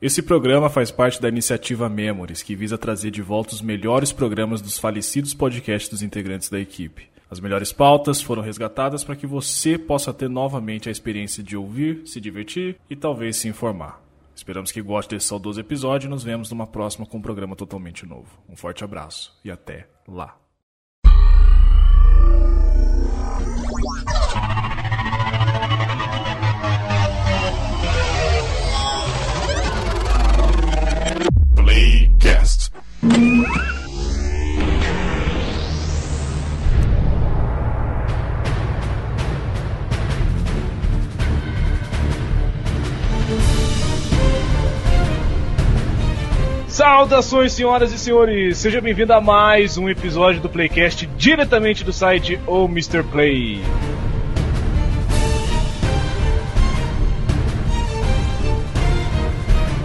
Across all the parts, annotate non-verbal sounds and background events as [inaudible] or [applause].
Esse programa faz parte da iniciativa Memories, que visa trazer de volta os melhores programas dos falecidos podcasts dos integrantes da equipe. As melhores pautas foram resgatadas para que você possa ter novamente a experiência de ouvir, se divertir e talvez se informar. Esperamos que goste desse saudoso episódio e nos vemos numa próxima com um programa totalmente novo. Um forte abraço e até lá. Saudações, senhoras e senhores! Seja bem-vindo a mais um episódio do Playcast diretamente do site O Mr. Play.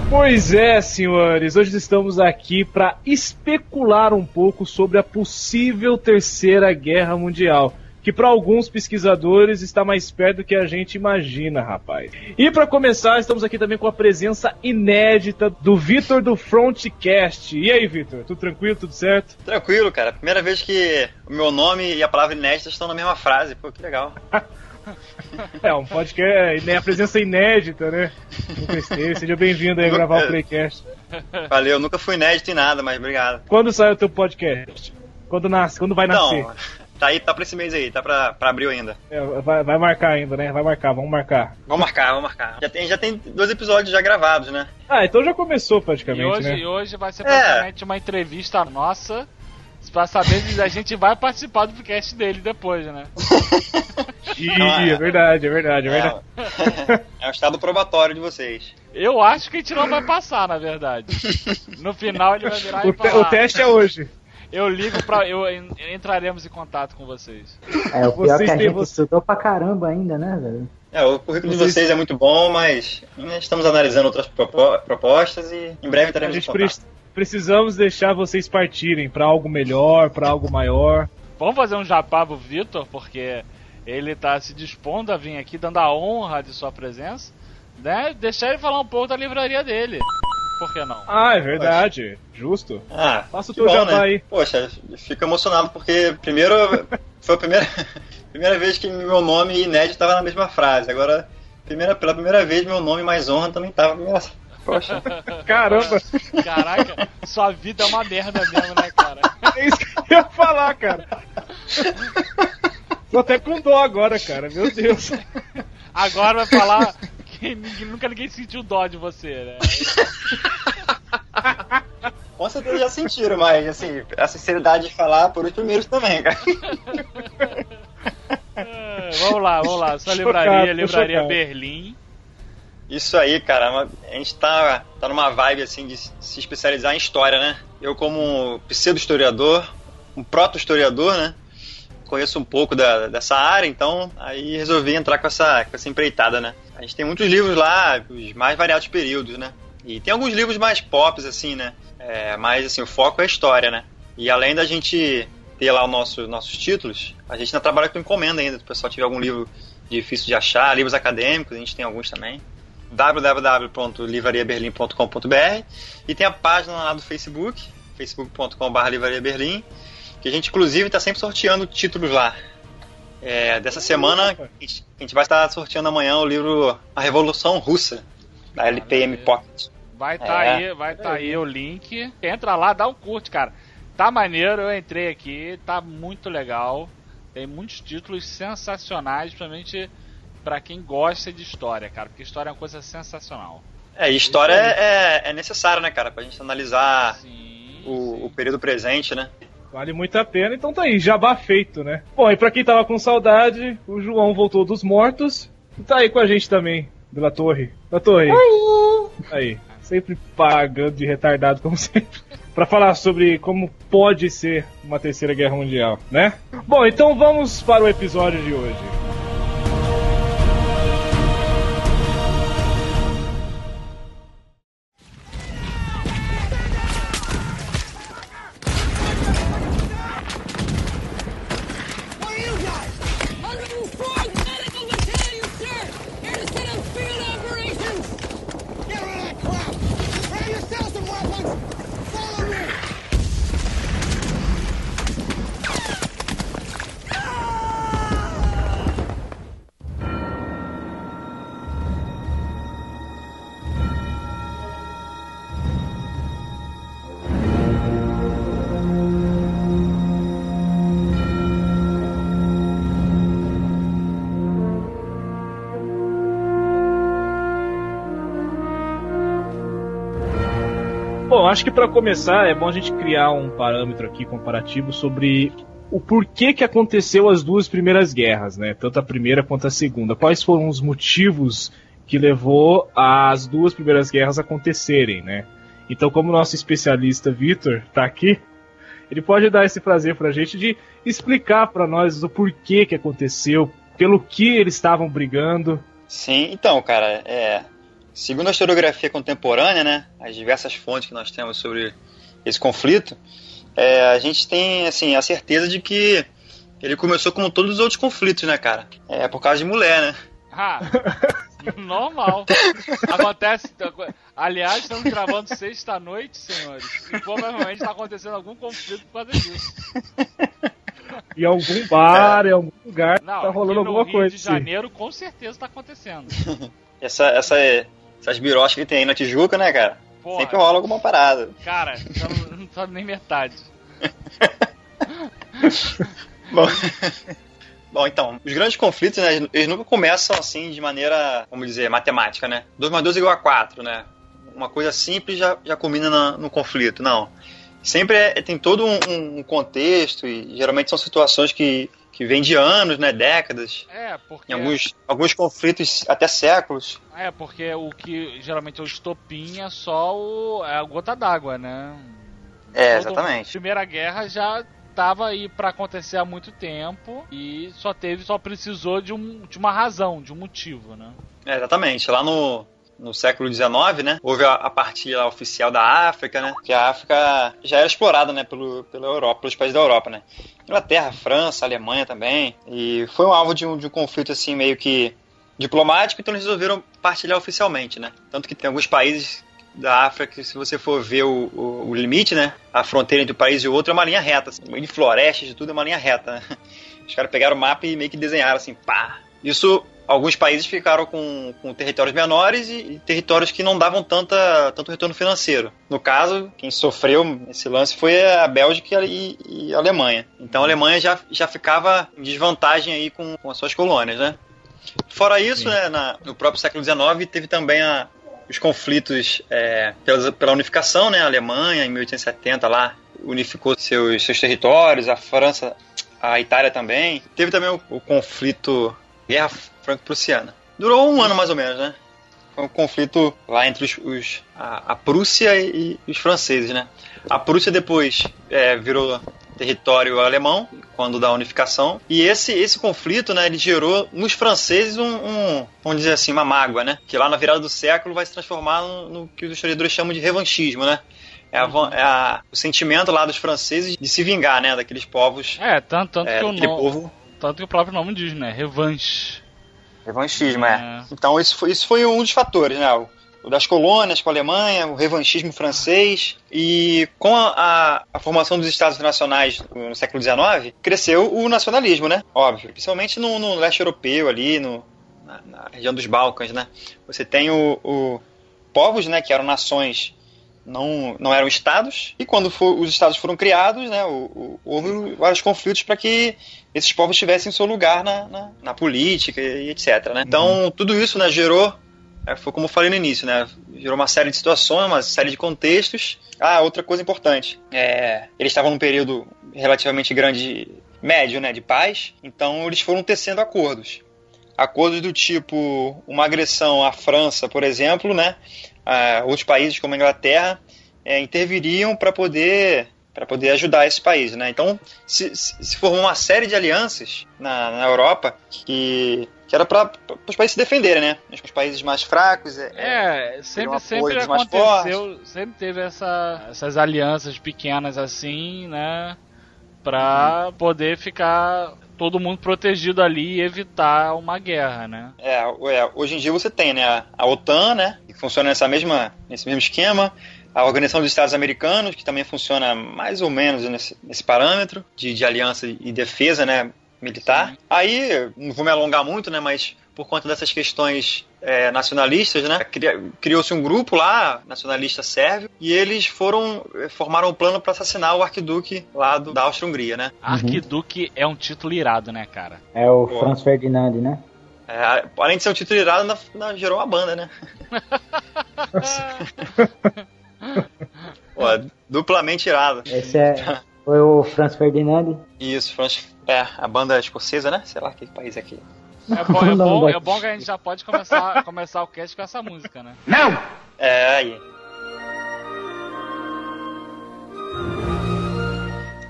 Pois é, senhores, hoje estamos aqui para especular um pouco sobre a possível Terceira Guerra Mundial que para alguns pesquisadores está mais perto do que a gente imagina, rapaz. E para começar, estamos aqui também com a presença inédita do Vitor do Frontcast. E aí, Vitor, tudo tranquilo, tudo certo? Tranquilo, cara. Primeira vez que o meu nome e a palavra inédita estão na mesma frase. Pô, que legal. [laughs] é, um podcast, né, a presença inédita, né? Seja bem-vindo aí a gravar o Playcast. Valeu, nunca fui inédito em nada, mas obrigado. Quando sai o teu podcast? Quando nasce? Quando vai nascer? Tá aí, tá pra esse mês aí, tá pra, pra abril ainda. É, vai, vai marcar ainda, né? Vai marcar, vamos marcar. Vamos marcar, vamos marcar. Já tem, já tem dois episódios já gravados, né? Ah, então já começou praticamente, e hoje, né? E hoje vai ser praticamente é. uma entrevista nossa pra saber se a gente vai participar do podcast dele depois, né? [laughs] Ih, é, é verdade, é verdade, é, é verdade. É o estado probatório de vocês. Eu acho que a gente não vai passar, na verdade. No final ele vai virar o e falar... O teste é hoje. Eu ligo pra. Eu, entraremos em contato com vocês. É, o pior vocês é que a gente você... estudou pra caramba ainda, né, velho? É, o currículo de vocês é muito bom, mas estamos analisando outras propostas e em breve teremos a gente pre Precisamos deixar vocês partirem para algo melhor, para algo maior. Vamos fazer um japá pro Vitor, porque ele tá se dispondo a vir aqui, dando a honra de sua presença, né? Deixar ele falar um pouco da livraria dele por que não? Ah, é verdade. Justo. Ah, Faça o teu jabá né? aí. Poxa, fico emocionado porque primeiro foi a primeira, [laughs] primeira vez que meu nome e inédito estava na mesma frase. Agora, primeira, pela primeira vez, meu nome mais honra também estava Poxa. [laughs] Caramba! Caraca, sua vida é uma merda mesmo, né, cara? [laughs] É isso que eu ia falar, cara. Tô até com dó agora, cara. Meu Deus. Agora vai falar ninguém, nunca ninguém sentiu dó de você, né? [laughs] Com certeza já sentiram, mas assim, a sinceridade de falar por os primeiros também, cara. [laughs] É, vamos lá, vamos lá. Sua livraria, livraria Berlim. Isso aí, cara. A gente tá, tá numa vibe assim de se especializar em história, né? Eu, como pseudo-historiador, um proto-historiador, né? Conheço um pouco da, dessa área, então aí resolvi entrar com essa, com essa empreitada, né? A gente tem muitos livros lá, os mais variados períodos, né? E tem alguns livros mais pop, assim, né? É, mas, assim, o foco é a história, né? E além da gente ter lá os nosso, nossos títulos, a gente ainda trabalha com encomenda ainda. Se o pessoal tiver algum livro difícil de achar, livros acadêmicos, a gente tem alguns também www.livrariaberlim.com.br e tem a página lá do Facebook, facebook.com.br que a gente inclusive está sempre sorteando títulos lá. É, dessa semana, a gente, vai estar sorteando amanhã o livro A Revolução Russa, da LPM Pocket. Vai estar tá é. aí, vai estar tá aí o link. Entra lá, dá um curte, cara. Tá maneiro, eu entrei aqui, tá muito legal. Tem muitos títulos sensacionais, principalmente para quem gosta de história, cara, porque história é uma coisa sensacional. É, e história é, é necessário, né, cara, pra gente analisar sim, o, sim. o período presente, né? Vale muito a pena, então tá aí, jabá feito, né? Bom, e pra quem tava com saudade, o João voltou dos mortos e tá aí com a gente também, da torre. Da torre. Oi! Aí, sempre pagando de retardado, como [laughs] sempre. para falar sobre como pode ser uma terceira guerra mundial, né? Bom, então vamos para o episódio de hoje. Acho que para começar é bom a gente criar um parâmetro aqui comparativo sobre o porquê que aconteceu as duas primeiras guerras, né? Tanto a primeira quanto a segunda. Quais foram os motivos que levou as duas primeiras guerras acontecerem, né? Então, como o nosso especialista Vitor está aqui, ele pode dar esse prazer para a gente de explicar para nós o porquê que aconteceu, pelo que eles estavam brigando. Sim, então, cara, é, segundo a historiografia contemporânea, né, as diversas fontes que nós temos sobre esse conflito, é, a gente tem assim a certeza de que ele começou como todos os outros conflitos, né, cara? É por causa de mulher, né? Ah, [laughs] normal. Acontece. Aliás, estamos gravando sexta-noite, senhores. E provavelmente está acontecendo algum conflito por causa disso. Em algum bar, em algum lugar, Não, tá rolando aqui no alguma Rio coisa. de sim. Janeiro, com certeza está acontecendo. [laughs] Essa, essa, essas birostas que tem aí na Tijuca, né, cara? Porra, Sempre rola alguma parada. cara, [laughs] então não sabe nem metade. [laughs] Bom, [laughs] Bom, então, os grandes conflitos, né, eles nunca começam assim de maneira, vamos dizer, matemática, né? 2 mais 2 é igual a 4, né? Uma coisa simples já, já culmina na- no conflito. Não. Sempre é- tem todo um, um contexto e geralmente são situações que, que vêm de anos, né? Décadas. É, porque. Em alguns, alguns conflitos até séculos. É, porque o que geralmente é o estopim é só o, é a gota d'água, né? É, Todo- exatamente. Primeira Guerra já tava aí pra acontecer há muito tempo e só teve, só precisou de, um, de uma razão, de um motivo, né? É, exatamente. Lá no, no século XIX, né, houve a, a partilha oficial da África, né, que a África já era explorada, né, pelo, pela Europa, pelos países da Europa, né. Inglaterra, França, Alemanha também. E foi um alvo de um, de um conflito, assim, meio que diplomático, então eles resolveram partilhar oficialmente, né. Tanto que tem alguns países da África que se você for ver o, o, o limite, né, a fronteira entre um país e outro é uma linha reta, assim, de florestas e tudo é uma linha reta, né. [laughs] Os caras pegaram o mapa e meio que desenharam assim, pá. Isso, alguns países ficaram com, com territórios menores e, e territórios que não davam tanta, tanto retorno financeiro. No caso, quem sofreu esse lance foi a Bélgica e, e a Alemanha. Então a Alemanha já, já ficava em desvantagem aí com, com as suas colônias, né? Fora isso, né, na- no próprio século XIX teve também a- os conflitos é, pela, pela unificação, né? A Alemanha, em 1870, lá, unificou seus, seus territórios, a França, a Itália também. Teve também o, o conflito Guerra Franco-Prussiana. Durou um ano mais ou menos, né? Foi um conflito lá entre os, os- a, a Prússia e, e os franceses, né? A Prússia depois é, virou território alemão quando da unificação e esse esse conflito né ele gerou nos franceses um, um vamos dizer assim uma mágoa né que lá na virada do século vai se transformar no, no que os historiadores chamam de revanchismo né é, a é a- o sentimento lá dos franceses de se vingar né daqueles povos É, tanto, tanto é, que o povo tanto que o próprio nome diz, né? Revanche. Revanchismo, é. É. Então isso foi, isso foi um dos fatores, né? O, o das colônias com a Alemanha, o revanchismo francês e com a, a- a formação dos Estados nacionais no século XIX, cresceu o nacionalismo, né? Óbvio, principalmente no, no leste europeu ali, no, na, na região dos Balcãs, né? Você tem o, o povos, né, que eram nações não, não eram estados, e quando for- os estados foram criados, né, o- o- houve vários conflitos para que esses povos tivessem seu lugar na, na, na política e etc. Né? Então, tudo isso né, gerou, é, foi como eu falei no início, né, gerou uma série de situações, uma série de contextos. Ah, outra coisa importante, é, eles estavam num período relativamente grande, médio, né, de paz, então eles foram tecendo acordos. Acordos do tipo uma agressão à França, por exemplo, né, a outros países como a Inglaterra é, interviriam para poder para poder ajudar esse país, né? Então se, se, formou uma série de alianças na, na Europa que, que era para os países se defenderem, né? Os países mais fracos é, É, um sempre, apoio sempre aconteceu, sempre teve essa, essas alianças pequenas assim, né? Pra Uhum. poder ficar todo mundo protegido ali e evitar uma guerra, né? É, hoje em dia você tem né, a, a OTAN, né, que funciona nessa mesma, nesse mesmo esquema, a Organização dos Estados Americanos, que também funciona mais ou menos nesse, nesse parâmetro de, de aliança e defesa né, militar. Sim. Aí, não vou me alongar muito, né, mas por conta dessas questões é, nacionalistas, né, criou-se um grupo lá, nacionalista sérvio, e eles foram, eh, formaram um plano para assassinar o arquiduque lá do, da Áustria-Hungria, né. Arquiduque é um título irado, né, cara? É o Pô. Franz Ferdinand, né? É, além de ser um título irado, ainda, ainda gerou uma banda, né. [laughs] Pô, duplamente irado. Esse é, foi o Franz Ferdinand. Isso, Franz, é, a banda escocesa, né? Sei lá que país é aqui. É bom, é [laughs] bom, é bom que a gente já pode começar, [laughs] começar o cast com essa música, né? Não! É, aí.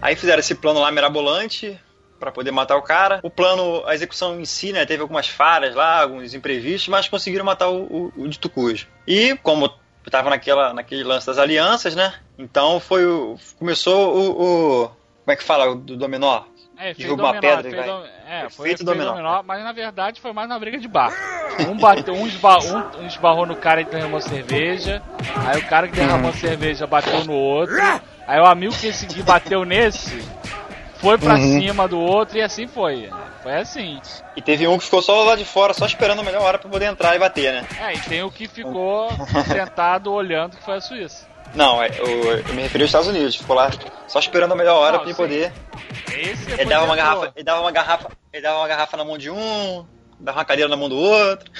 Aí fizeram esse plano lá mirabolante para poder matar o cara. O plano, a execução em si, né, teve algumas falhas lá, alguns imprevistos, mas conseguiram matar o, o, o Dito Cujo. E como estava naquela, naquele lance das alianças, né? Então foi o, começou o, o como é que fala do dominó? É, derruba uma pedra fez, vai. É, foi feito dominó. dominó. Mas na verdade foi mais uma briga de bar. Um, bateu, um, esba, um, um esbarrou no cara que derramou cerveja. Aí o cara que derramou cerveja bateu no outro. Aí o amigo que seguir bateu nesse, foi pra uhum. cima do outro e assim foi. Foi assim. E teve um que ficou só lá de fora, só esperando a melhor hora pra poder entrar e bater, né? É, e tem o que ficou sentado olhando que foi a Suíça. Não, eu, é, eu, me referi aos Estados Unidos, ficou lá só esperando a melhor hora Não, pra poder. Esse ele dava uma garrafa, ele dava uma garrafa, ele dava uma garrafa na mão de um, dava uma cadeira na mão do outro.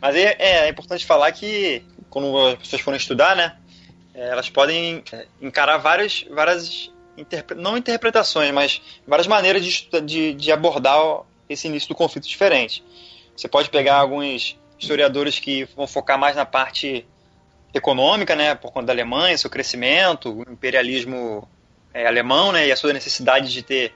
Mas é, é importante falar que quando as pessoas forem estudar, né? É, elas podem é, encarar várias, várias interpre não interpretações, mas várias maneiras de, de, de, abordar esse início do conflito diferente. Você pode pegar alguns historiadores que vão focar mais na parte econômica, né, por conta da Alemanha, seu crescimento, o imperialismo é, alemão, né, e a sua necessidade de ter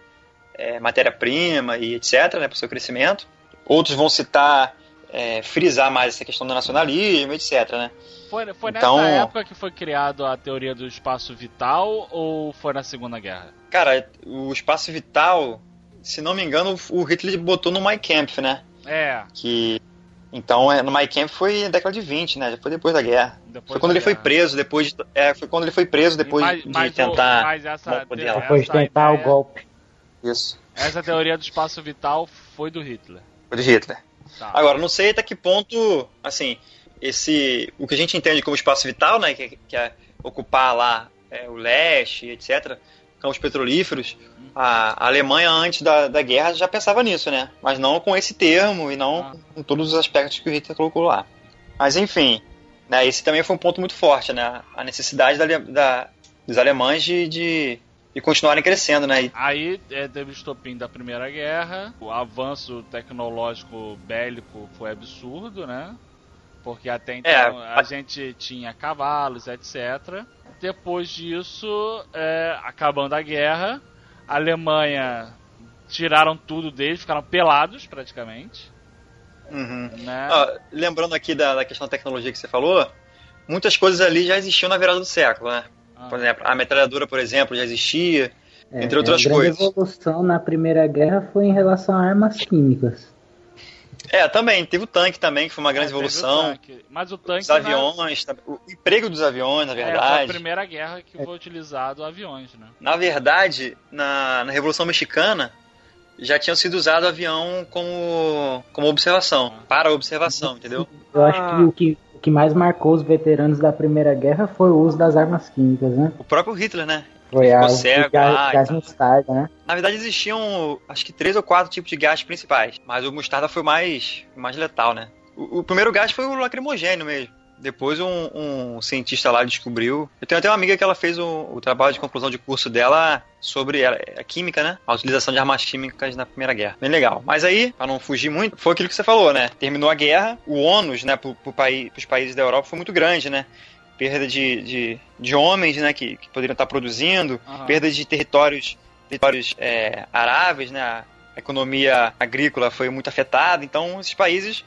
é, matéria-prima e etc, né, para o seu crescimento. Outros vão citar, é, frisar mais essa questão do nacionalismo, etc, né. Foi, foi então, nessa época que foi criado a teoria do espaço vital ou foi na Segunda Guerra? Cara, o espaço vital, se não me engano, o Hitler botou no Mein Kampf, né? É. Que então, é, no My Camp foi na década de 20, né? Já foi depois da guerra. Depois foi quando ele guerra. foi preso, depois de, é, foi quando ele foi preso depois mas, de mas tentar. Essa, depois de tentar ideia, o golpe. Isso. Essa teoria do espaço vital foi do Hitler. Foi do Hitler. Tá. Agora, não sei até que ponto, assim, esse o que a gente entende como espaço vital, né, que, que é ocupar lá é, o leste, etc., campos petrolíferos, a, Alemanha antes da, da guerra já pensava nisso, né? Mas não com esse termo e não ah. com todos os aspectos que o Hitler colocou lá. Mas enfim, né, esse também foi um ponto muito forte, né? A necessidade da, da dos alemães de, de, de, continuarem crescendo, né? Aí é, teve o estopim da Primeira Guerra, o avanço tecnológico bélico foi absurdo, né? Porque até então é, a gente tinha cavalos, etc. Depois disso, é, acabando a guerra, a Alemanha tiraram tudo deles, ficaram pelados praticamente. Uhum. Né? Ah, lembrando aqui da, da, questão da tecnologia que você falou, muitas coisas ali já existiam na virada do século, né? Ah. Por exemplo, a metralhadora, por exemplo, já existia, é, entre outras a coisas. A evolução na Primeira Guerra foi em relação a armas químicas. É, também. Teve o tanque também, que foi uma grande é, evolução. O Mas o tanque. Os aviões, na... o emprego dos aviões, na verdade. É, foi a primeira guerra que foi utilizado aviões, né? Na verdade, na, na Revolução Mexicana, já tinham sido usado avião como, como observação, ah. para observação, entendeu? Eu acho que o que o que mais marcou os veteranos da Primeira Guerra foi o uso das armas químicas, né? O próprio Hitler, né? A cego, gás, ah, gás mostarda, né? Na verdade existiam, acho que três ou quatro tipos de gás principais, mas o mostarda foi mais, mais letal, né? O, o primeiro gás foi o lacrimogênio mesmo. Depois um, um, cientista lá descobriu. Eu tenho até uma amiga que ela fez o, o trabalho de conclusão de curso dela sobre a, a, química, né? A utilização de armas químicas na Primeira Guerra. Bem legal. Mas aí, para não fugir muito, foi aquilo que você falou, né? Terminou a guerra, o ônus, né, pro, pro país, pros países da Europa foi muito grande, né? Perda de, de, de homens, né, que, que poderiam estar produzindo, uhum. perda de territórios, territórios é, aráveis, né? A economia agrícola foi muito afetada, então esses países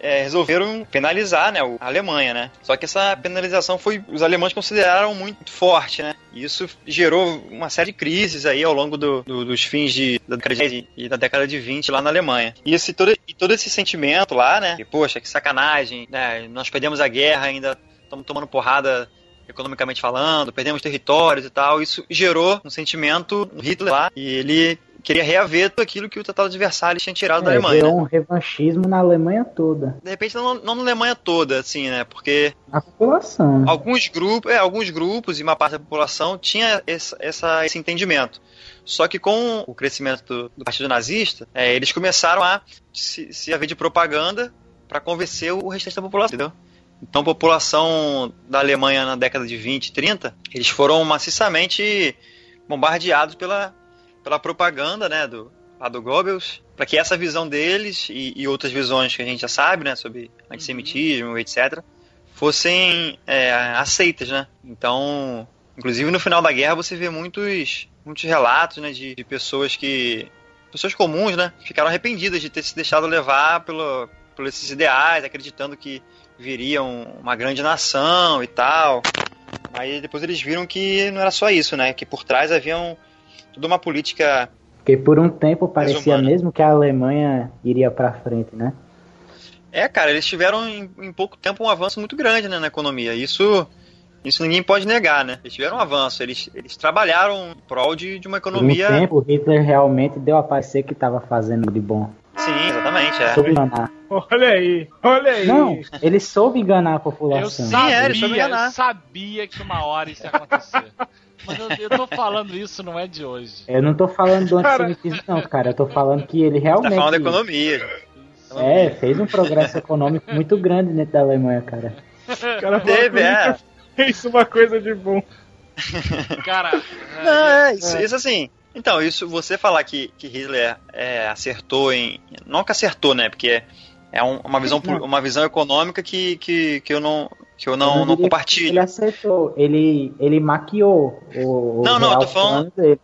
é, resolveram penalizar né, a Alemanha, né? Só que essa penalização foi os alemães consideraram muito forte, né? E isso gerou uma série de crises aí ao longo do, do, dos fins de, da década de, e da década de 20 lá na Alemanha. E, esse, todo, e todo esse sentimento lá, né? Que, poxa, que sacanagem, né? Nós perdemos a guerra, ainda estamos tomando porrada economicamente falando, perdemos territórios e tal. Isso gerou um sentimento no Hitler lá e ele queria reaver tudo aquilo que o Tratado de Versalhes tinha tirado é, da Alemanha. Né? um revanchismo na Alemanha toda. De repente, não, não na Alemanha toda, assim, né? Porque. A população. Alguns grupos, é, alguns grupos e uma parte da população tinha esse, essa, esse entendimento. Só que com o crescimento do, do Partido Nazista, é, eles começaram a se, se haver de propaganda para convencer o restante da população, entendeu? Então, a população da Alemanha na década de 20 e 30, eles foram maciçamente bombardeados pela, pela propaganda né, do, lá do Goebbels, para que essa visão deles e, e, outras visões que a gente já sabe, né, sobre antissemitismo, uhum. etc., fossem é, aceitas, né? Então, inclusive no final da guerra você vê muitos, muitos relatos, né, de, de pessoas que pessoas comuns, né, ficaram arrependidas de ter se deixado levar pelo, por esses ideais, acreditando que viriam uma grande nação e tal. Aí depois eles viram que não era só isso, né? Que por trás havia um, toda uma política. Porque por um tempo parecia mesmo que a Alemanha iria para frente, né? É, cara, eles tiveram em, em, pouco tempo um avanço muito grande né, na economia. Isso, isso ninguém pode negar, né? Eles tiveram um avanço, eles, eles trabalharam em prol de, de uma economia. Por um tempo, Hitler realmente deu a parecer que estava fazendo de bom. Sim, exatamente. É. Soube enganar. Olha aí, olha aí. Não, ele soube enganar a população. Eu sabia, é, ele soube enganar. Eu sabia que uma hora isso ia acontecer. [laughs] Mas eu, eu tô falando isso, não é de hoje. Eu não tô falando do antissemitismo, não, cara. Eu tô falando que ele realmente. Tá falando da economia. É, fez um progresso econômico muito grande dentro da Alemanha, cara. O cara Teve, é. Fez uma coisa de bom. [laughs] Cara. Não, é, isso, é. isso assim. Então, isso você falar que, que Hitler é, acertou em. Não que acertou, né? Porque é um, uma, visão, uma visão econômica que, que, que eu não, que eu não, eu não, não compartilho. Ele acertou, ele, ele maquiou o. Não, não, eu tô falando. Dele.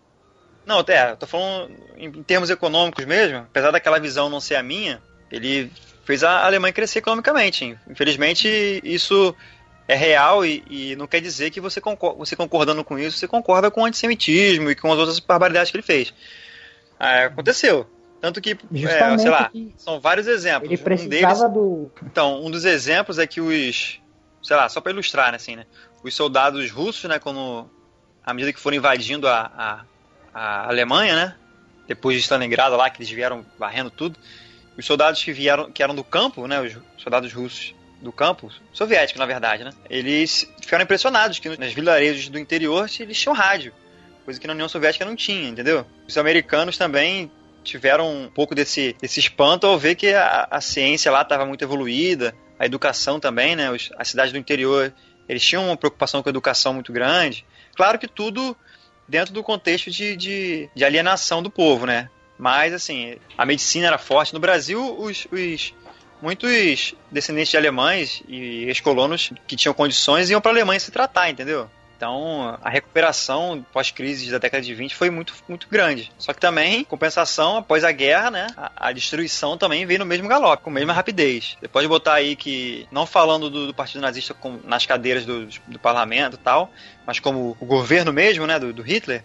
Não, é, eu tô falando em, em termos econômicos mesmo, apesar daquela visão não ser a minha, ele fez a Alemanha crescer economicamente. Infelizmente, isso é real e, e, não quer dizer que você, concorda, você concordando com isso, você concorda com o antissemitismo e com as outras barbaridades que ele fez. É, aconteceu. Tanto que, é, sei lá, são vários exemplos. Ele precisava um deles, do. Então, um dos exemplos é que os. Sei lá, só para ilustrar, né, assim, né? Os soldados russos, né, quando. À medida que foram invadindo a, a, a Alemanha, né? Depois de Stalingrado lá, que eles vieram varrendo tudo. Os soldados que vieram, que eram do campo, né? Os soldados russos do campo, soviético na verdade, né? Eles ficaram impressionados que nas vilarejos do interior eles tinham rádio, coisa que na União Soviética não tinha, entendeu? Os americanos também tiveram um pouco desse, desse espanto ao ver que a, a ciência lá estava muito evoluída, a educação também, né? Os, as cidades do interior eles tinham uma preocupação com a educação muito grande. Claro que tudo dentro do contexto de, de, de alienação do povo, né? Mas, assim, a medicina era forte. No Brasil, os, os muitos descendentes de alemães e ex-colonos que tinham condições iam para a Alemanha se tratar, entendeu? Então, a recuperação pós-crise da década de 20 foi muito, muito grande. Só que também, compensação, após a guerra, né, a, a destruição também veio no mesmo galope, com a mesma rapidez. Você pode botar aí que, não falando do, do Partido Nazista com, nas cadeiras do, do parlamento e tal, mas como o governo mesmo, né, do, do Hitler,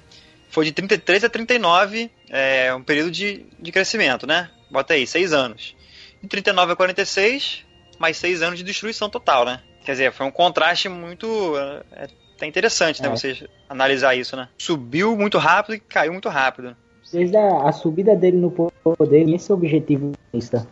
foi de 33 a 39, é, um período de, de crescimento, né? Bota aí, seis anos. De 39 a 46, mais seis anos de destruição total, né? Quer dizer, foi um contraste muito. É, é interessante, né? É. Você analisar isso, né? Subiu muito rápido e caiu muito rápido. Desde a, a, subida dele no poder, esse objetivo.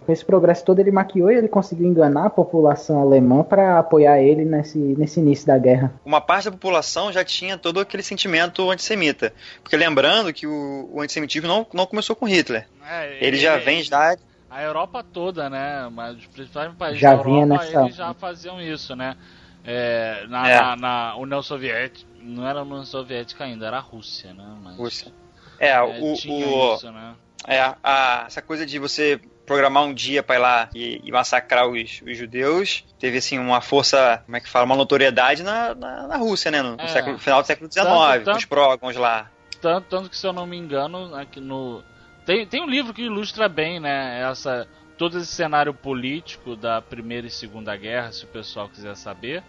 Com esse progresso todo, ele maquiou e ele conseguiu enganar a população alemã para apoiar ele nesse, nesse início da guerra. Uma parte da população já tinha todo aquele sentimento antissemita. Porque lembrando que o, o antissemitismo não, não começou com Hitler. É, ele, ele, já vem já a Europa toda, né? Mas os principais países já da Europa, nessa... eles já faziam isso, né? É, na, é. na, na, União Soviética, não era a União Soviética ainda, era a Rússia, né? Mas, Rússia. É, é o, o isso, né? É, a, essa coisa de você programar um dia para ir lá e, e massacrar os, os, judeus teve assim uma força, como é que fala, uma notoriedade na, na, na Rússia, né? No, no é. século, final do século XIX, tanto, tanto, os prógons lá. Tanto, tanto que se eu não me engano, aqui no tem, tem um livro que ilustra bem, né, essa, todo esse cenário político da Primeira e Segunda Guerra, se o pessoal quiser saber,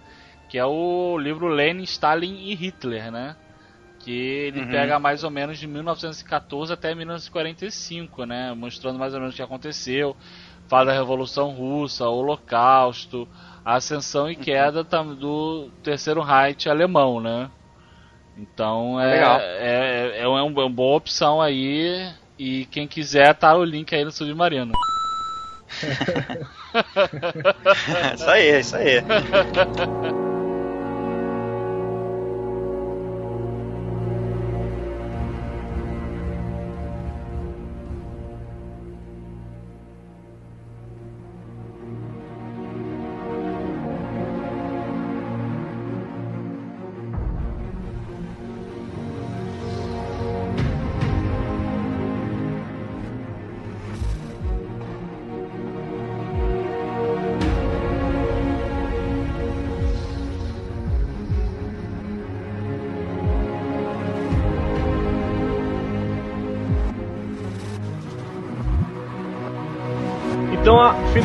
que é o livro Lenin, Stalin e Hitler, né? Que ele uhum. pega mais ou menos de 1914 até 1945, né? Mostrando mais ou menos o que aconteceu. Fala da Revolução Russa, o Holocausto, a ascensão e uhum. queda do Terceiro Reich alemão, né? Então é, é, é, é, uma, é uma boa opção aí e quem quiser, tá o link aí no Submarino. [laughs] isso aí, isso aí. [laughs]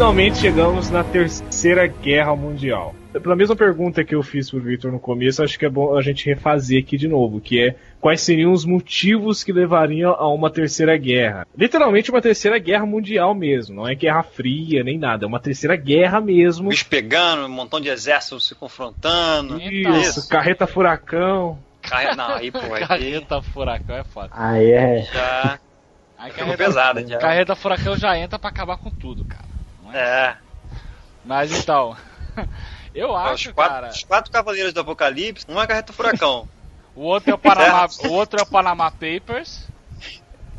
finalmente chegamos na Terceira Guerra Mundial. Pela mesma pergunta que eu fiz pro Victor no começo, acho que é bom a gente refazer aqui de novo, que é quais seriam os motivos que levariam a uma terceira guerra. Literalmente uma terceira guerra mundial mesmo, não é guerra fria nem nada, é uma terceira guerra mesmo. Bicho pegando, um montão de exércitos se confrontando. Isso, Isso. carreta furacão. Carre... Não, aí, pô, aí Carreta furacão é foda. Aí é. já Aí carreta, pesada já. carreta furacão já entra pra acabar com tudo, cara. É? Mas então, [laughs] eu Os acho, quatro, cara. os quatro cavaleiros do Apocalipse, um é carreta furacão. [laughs] O outro é o Panama, [laughs] o outro é o Panama Papers,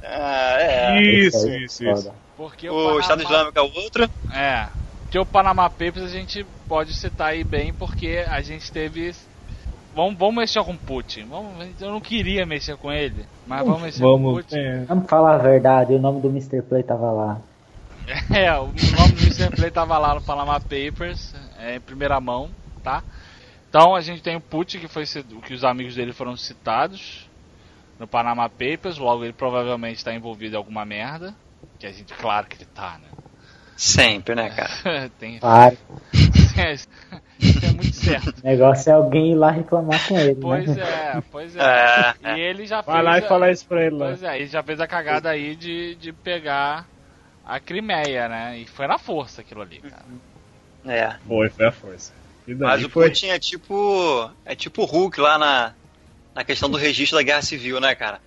Ah, é. Isso, é isso, isso. porque o, O Panama, Estado Islâmico é o outro. É. Porque o Panama Papers a gente pode citar aí bem porque a gente teve Vamos, vamos mexer com o Putin. Vamos, eu não queria mexer com ele, mas vamos mexer com o Vamos. Putin. É. Vamos falar a verdade, o nome do Mr. Play tava lá. [laughs] É, o nome do. Play tava lá no Panama Papers, é, em primeira mão, tá? Então a gente tem o Putin, que foi cit- que os amigos dele foram citados no Panama Papers, logo ele provavelmente está envolvido em alguma merda. Que a gente, claro que ele tá, né? Sempre, né, cara? [laughs] tem, [laughs] Claro. isso é muito certo. O negócio é alguém ir lá reclamar com ele, Pois né? é, pois é. É, é. E ele já fez. Vai lá e a- fala isso pra ele lá. Pois é, ele já fez a cagada aí de, de pegar a Crimeia, né? E foi na força aquilo ali, cara. É. Foi, foi a força. Mas o foi. Putin é tipo. É tipo o Hulk lá na, na questão do registro da guerra civil, né, cara?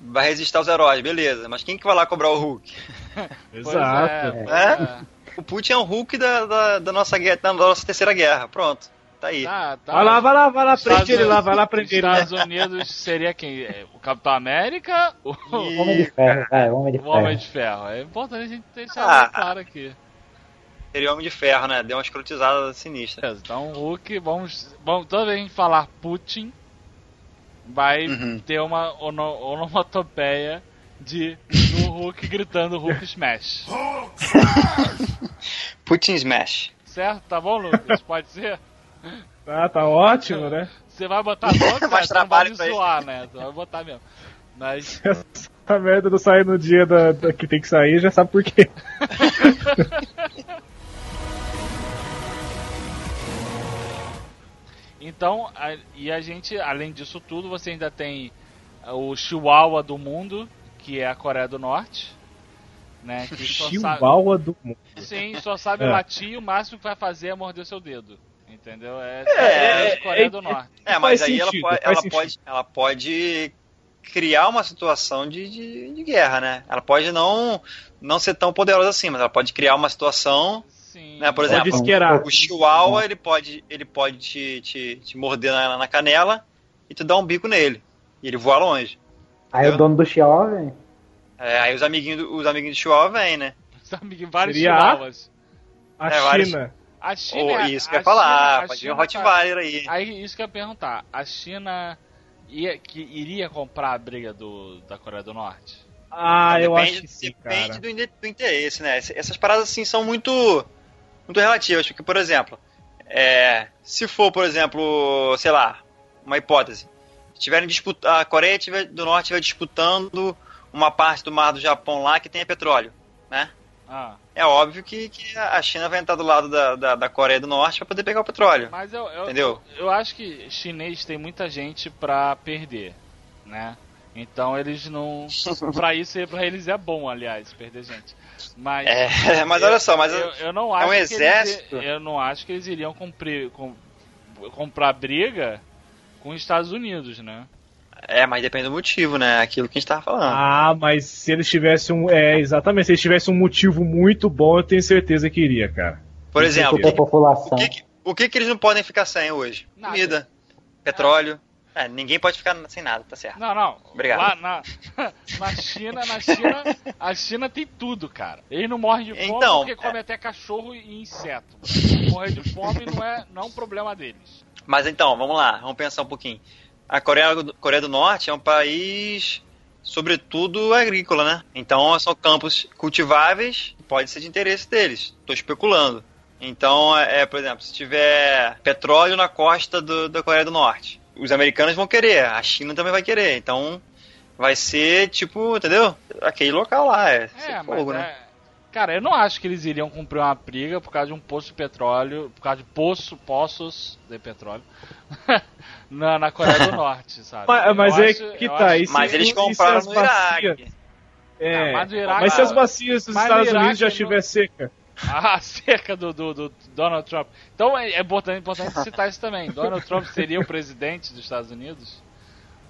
Vai resistir aos heróis, beleza. Mas quem que vai lá cobrar o Hulk? [laughs] Pois Exato. é, É? é. O Putin é o Hulk da, da, da nossa, guerra, da nossa terceira guerra. Pronto. Tá aí. Tá, tá. Vai lá, vai lá, vai lá, Estados prende ele lá, vai lá, prende ele lá. Estados Unidos seria quem? É, O Capitão América ou E- Homem de ferro, vai, Homem de [laughs] o Homem ferro. de Ferro? É importante a gente deixar Ah. claro aqui. Seria Homem de Ferro, né? Deu uma escrotizada sinistra. Então Hulk, vamos, vamos. Toda vez que a gente falar Putin, vai Uhum. ter uma ono, onomatopeia de do Hulk gritando Hulk Smash. [laughs] Putin Smash. Certo? Tá bom, Lucas? Pode ser? Tá, tá ótimo, né? Você vai botar nome, Mais né? Você não vai trabalho zoar, né? Você vai botar mesmo. Mas. [laughs] Essa merda não sai no dia da, da- que tem que sair, já sabe por quê. [laughs] Então, a- e a gente, além disso tudo, você ainda tem o Chihuahua do mundo, que é a Coreia do Norte. Né, que só sabe, Chihuahua do mundo. sim, só sabe É. latir e o máximo que vai fazer é morder seu dedo. Entendeu? É, É, é, Coreia é- do Norte. É, mas Faz aí ela, sentido, pode, faz ela, sentido. pode, ela pode criar uma situação de, de, de guerra, né? Ela pode não, não ser tão poderosa assim, mas ela pode criar uma situação. Sim. Né, por Pode exemplo. O Chihuahua ele pode, ele pode te, te, te morder na, na canela e tu dar um bico nele. E ele voa longe. Aí o dono do Chihuahua, velho. É, aí os amiguinhos, do- os amiguinhos do Chihuahua vêm, né? Sabe que vários Seria a- Chihuahuas. A É, vários- China. A China. É- isso que eu ia falar, China- a pode vir China um tá- Rottweiler aí. Aí isso que eu ia perguntar. A China ia, que iria comprar a briga do, da Coreia do Norte? Ah, eu depende acho que sim, depende cara. do, do interesse, né? Ess- Essas paradas assim são muito muito relativas, porque por exemplo, é, se for, por exemplo, sei lá, uma hipótese, se tiverem disputa, a Coreia tiver, do Norte estiver disputando uma parte do mar do Japão lá que tenha petróleo, né? Ah, É óbvio que, que a China vai entrar do lado da, da, da Coreia do Norte para poder pegar o petróleo. mas eu, eu, Entendeu? eu, acho que chinês tem muita gente pra perder, né? Então eles não. [laughs] pra isso, pra eles é bom, aliás, perder gente. Mas. É, [laughs] mas olha só, mas eu, eu não é acho um que eles- exército. eu não acho que eles iriam cumprir, com- comprar briga com os Estados Unidos, né? É, mas depende do motivo, né? Aquilo que a gente tava falando. Ah, mas se eles tivessem um. É, exatamente. Se eles tivessem um motivo muito bom, eu tenho certeza que iria, cara. Por exemplo, a população. O que, que- o que, que eles não podem ficar sem hoje? Nada. Comida, petróleo. É, ninguém pode ficar sem nada, tá certo. Não, não. Obrigado. Lá na, [laughs] na China, na China, a China tem tudo, cara. Eles não morrem de fome Então, porque comem até cachorro e inseto. Morrer de fome não é, não é um problema deles. Mas então, vamos lá, vamos pensar um pouquinho. A Coreia, do- Coreia do Norte é um país, sobretudo, agrícola, né? Então são campos cultiváveis, pode ser de interesse deles. Estou especulando. Então, é, é, por exemplo, se tiver petróleo na costa do- da Coreia do Norte, os americanos vão querer, a China também vai querer. Então, vai ser tipo, entendeu? Aquele local lá, é, É, fogo, né? É. Cara, eu não acho que eles iriam cumprir uma briga por causa de um poço de petróleo, por causa de poço, poços de petróleo [laughs] na, na Coreia do [laughs] Norte, sabe? Mas, mas é acho- que tá. acho- se- Mas eles compraram as no bacias- Iraque. É, Ah, mas Iraque- mas se as bacias dos Estados Iraque Unidos já não- estiver seca. [laughs] Ah, acerca do, do, do Donald Trump. Então é, é importante, importante citar isso também. Donald Trump seria o presidente dos Estados Unidos?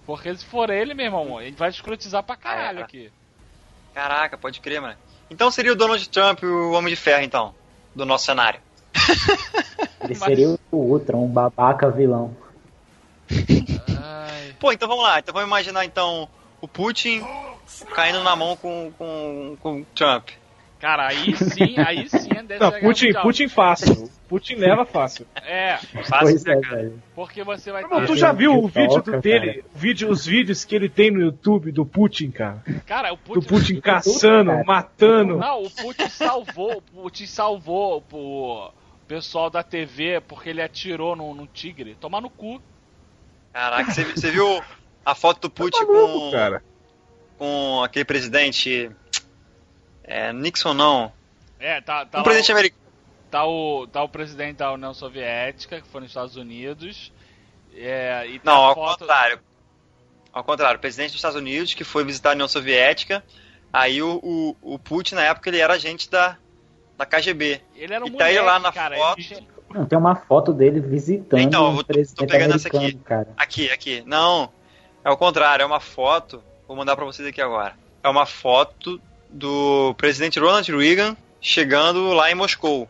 Porque se for ele, meu irmão, ele vai escrotizar pra caralho É. aqui. Caraca, pode crer, mano. Então seria o Donald Trump o Homem de Ferro, então, do nosso cenário. Ele Mas- seria o Ultron, um babaca vilão. Ai, Pô, então vamos lá. Então vamos imaginar, então, o Putin caindo na mão com, com, com o Trump. Cara, aí sim, aí sim é dessa Não, Putin, mundial. Putin fácil. Putin leva fácil. É, Fácil, Pois né, é, cara? porque você vai Irmão, ter. tu já viu o vídeo do dele? O vídeo, os vídeos que ele tem no YouTube do Putin, cara? Cara, o Do Putin. Putin caçando, cara. matando. Não, o Putin salvou, o Putin salvou o pessoal da TV porque ele atirou num, num tigre. Tomar no cu. Caraca, você, você viu a foto do Putin Tá maluco, com, cara. com aquele presidente. É, Nixon não. É, tá, tá Um lá presidente americano. Tá o, tá o presidente da União Soviética, que foi nos Estados Unidos. É, e tá Não, ao foto- contrário. Ao contrário, o presidente dos Estados Unidos que foi visitar a União Soviética. Aí o, o, o Putin, na época, ele era agente da, da KGB. Ele era um E tá aí moleque, lá na cara. foto. ele tinha- Não, tem uma foto dele visitando Então, eu vou- tô presidente pegando essa americano, aqui. cara. Aqui, aqui. Não, é o contrário, é uma foto. Vou mandar pra vocês aqui agora. É uma foto do presidente Ronald Reagan chegando lá em Moscou.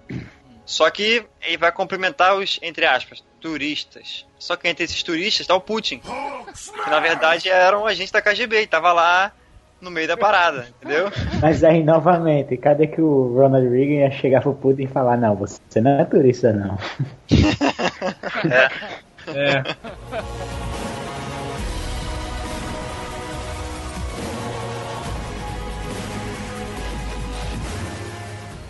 Só que ele vai cumprimentar os, entre aspas, turistas. Só que entre esses turistas tá o Putin. Que na verdade era um agente da KGB e tava lá no meio da parada, entendeu? Mas aí, novamente, cadê que o Ronald Reagan ia chegar pro Putin e falar, não, você não é turista, não. [laughs] É. [laughs]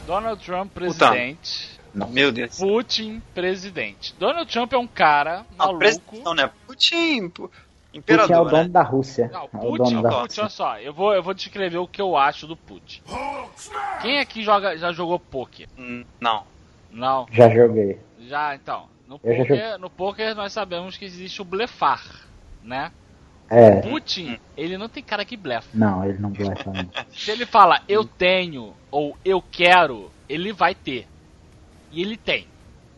Donald Trump, presidente. Meu Deus. Putin, presidente. Donald Trump é um cara Não, maluco. presidente não, né? Putin, pu- Putin é o imperador, dono né? da Rússia. Não, É o Putin, dono da Putin, Rússia. olha só, eu vou, eu vou descrever o que eu acho do Putin. Quem aqui joga, já jogou poker? Hum, Não. Não, Já joguei. já então. No Eu já poker, no poker nós sabemos que existe o blefar, né? É, Putin, ele não tem cara que blefa. não, ele não blefa, não. [laughs] Se ele fala eu tenho ou eu quero, ele vai ter. E ele tem.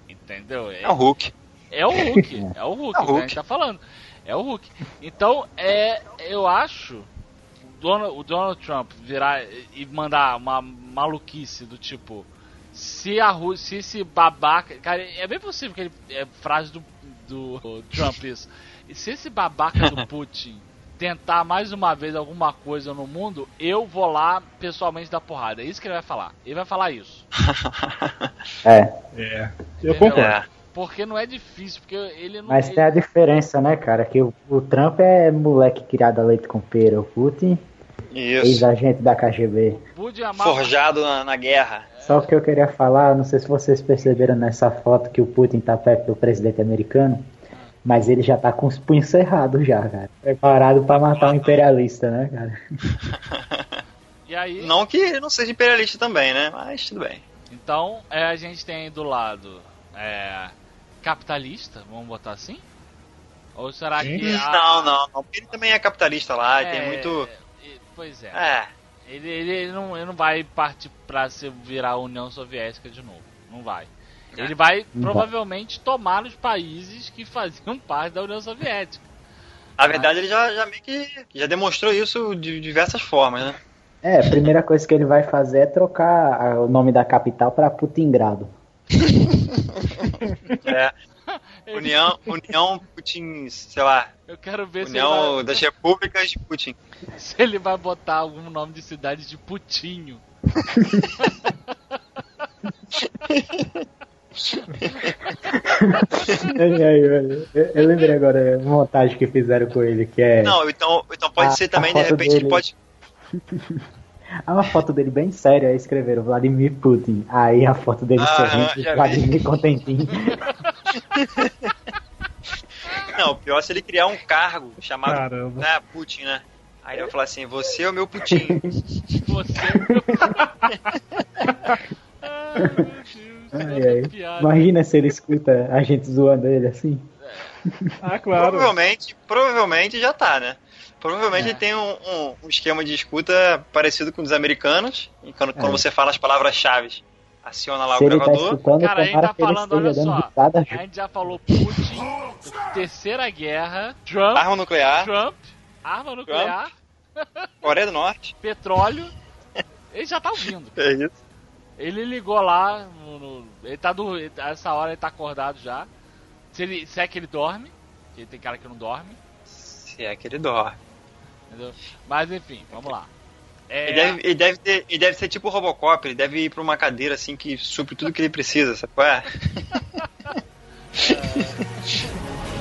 Entendeu? É o Hulk. É o Hulk, é o Hulk, [laughs] É o que a gente Hulk. tá falando. É o Hulk. Então, é, eu acho o Donald, o Donald Trump virar e mandar uma maluquice do tipo. Se a Rússia, se esse babaca. Cara, é bem possível que ele. É frase do, do Trump isso. E se esse babaca do [laughs] Putin tentar mais uma vez alguma coisa no mundo, eu vou lá pessoalmente dar porrada. É isso que ele vai falar. Ele vai falar isso. [laughs] É, É. Eu concordo. É. Porque não é difícil, porque ele não. mas ele- tem a diferença, né, cara? Que o, o Trump é moleque criado a leite com pera. O Putin, Isso. ex-agente da KGB. Amar. Forjado na, na guerra. Só o que eu queria falar, não sei se vocês perceberam nessa foto que o Putin tá perto do presidente americano, mas ele já tá com os punhos cerrados já, cara. Preparado pra matar um imperialista, né, cara? [laughs] E aí, Não que ele não seja imperialista também, né? Mas tudo bem. então, é, a gente tem do lado é, capitalista, vamos botar assim? Ou será que. a- Não, não, não. Porque ele também é capitalista lá, é, tem muito. Pois é. É. Ele, ele, ele não, ele não vai partir pra se virar a União Soviética de novo. Não vai. É. Ele vai provavelmente tomar os países que faziam [laughs] parte da União Soviética. Na verdade, ele já, já meio que já demonstrou isso de diversas formas, né? É, a primeira coisa que ele vai fazer é trocar o nome da capital pra Putingrado. [laughs] É. [laughs] União, União Putin, sei lá, Eu quero ver se ele, União vai, das Repúblicas de Putin. se ele vai botar algum nome de cidade de Putinho. [laughs] Ai, ai, eu, eu lembrei agora a montagem que fizeram com ele, que é Não, então, então pode A- ser também, de foto repente, ele dele. pode. [laughs] Ah, uma foto dele bem séria, aí escreveram Vladimir Putin. Aí a foto dele Ah, sorrindo, vi. Vladimir contentinho. [laughs] Não, pior é se ele criar um cargo chamado Caramba. né, Putin, né? Aí ele vai falar assim: Você é o meu Putin. Você. Ai, meu Deus. Ai, [laughs] ai. Imagina se ele escuta a gente zoando ele assim. Ah, claro. Provavelmente, provavelmente já tá, né? Provavelmente É. ele tem um, um- um esquema de escuta parecido com os americanos. E quando, quando você fala as palavras-chave, aciona lá Se o tá gravador. escutando, Cara, a gente tá falando, olha só. A gente já falou Putin, Terceira Guerra, Trump, Arma nuclear, Trump, arma nuclear, Coreia do Norte. [laughs] petróleo. Ele já tá ouvindo. É isso. Ele ligou lá, no, no- ele tá do, essa hora ele tá acordado já. Se, ele, se é que ele dorme, porque tem cara que não dorme, Se é que ele dorme. entendeu? Mas enfim, vamos lá. É, Ele, deve, ele, deve ter, ele deve ser tipo o Robocop, ele deve ir pra uma cadeira assim que supre tudo que ele precisa, sabe qual é? A [laughs] [laughs]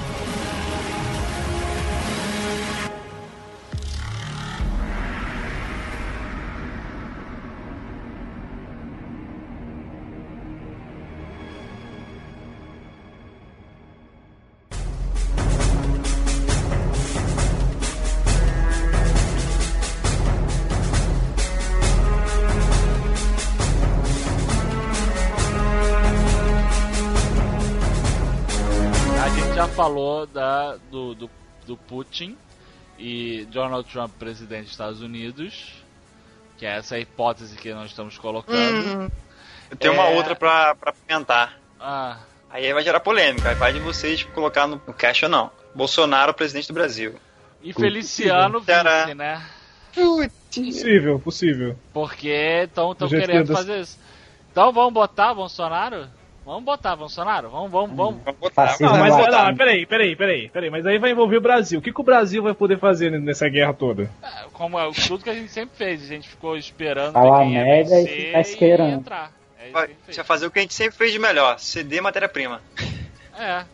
falou da, do, do, do Putin e Donald Trump presidente dos Estados Unidos, que é essa hipótese que nós estamos colocando. Eu tenho uma É. outra pra, pra apimentar. Ah, Aí vai gerar polêmica, aí vai de vocês colocar no, no cash ou não. Bolsonaro, presidente do Brasil. e Feliciano vice, né? Possível, possível. Porque estão querendo que fazer isso. Então vamos botar Bolsonaro? Vamos botar Bolsonaro? Vamos, vamos, vamos. Vamos botar. Não, mas Não, peraí, peraí, peraí, peraí. Mas aí vai envolver o Brasil. O que, que o Brasil vai poder fazer nessa guerra toda? É, Como é tudo que a gente sempre fez, a gente ficou esperando Falar merda e ficar esperando. entrar. É isso que a Vai, gente você vai fez. fazer o que a gente sempre fez de melhor, ceder matéria-prima. É,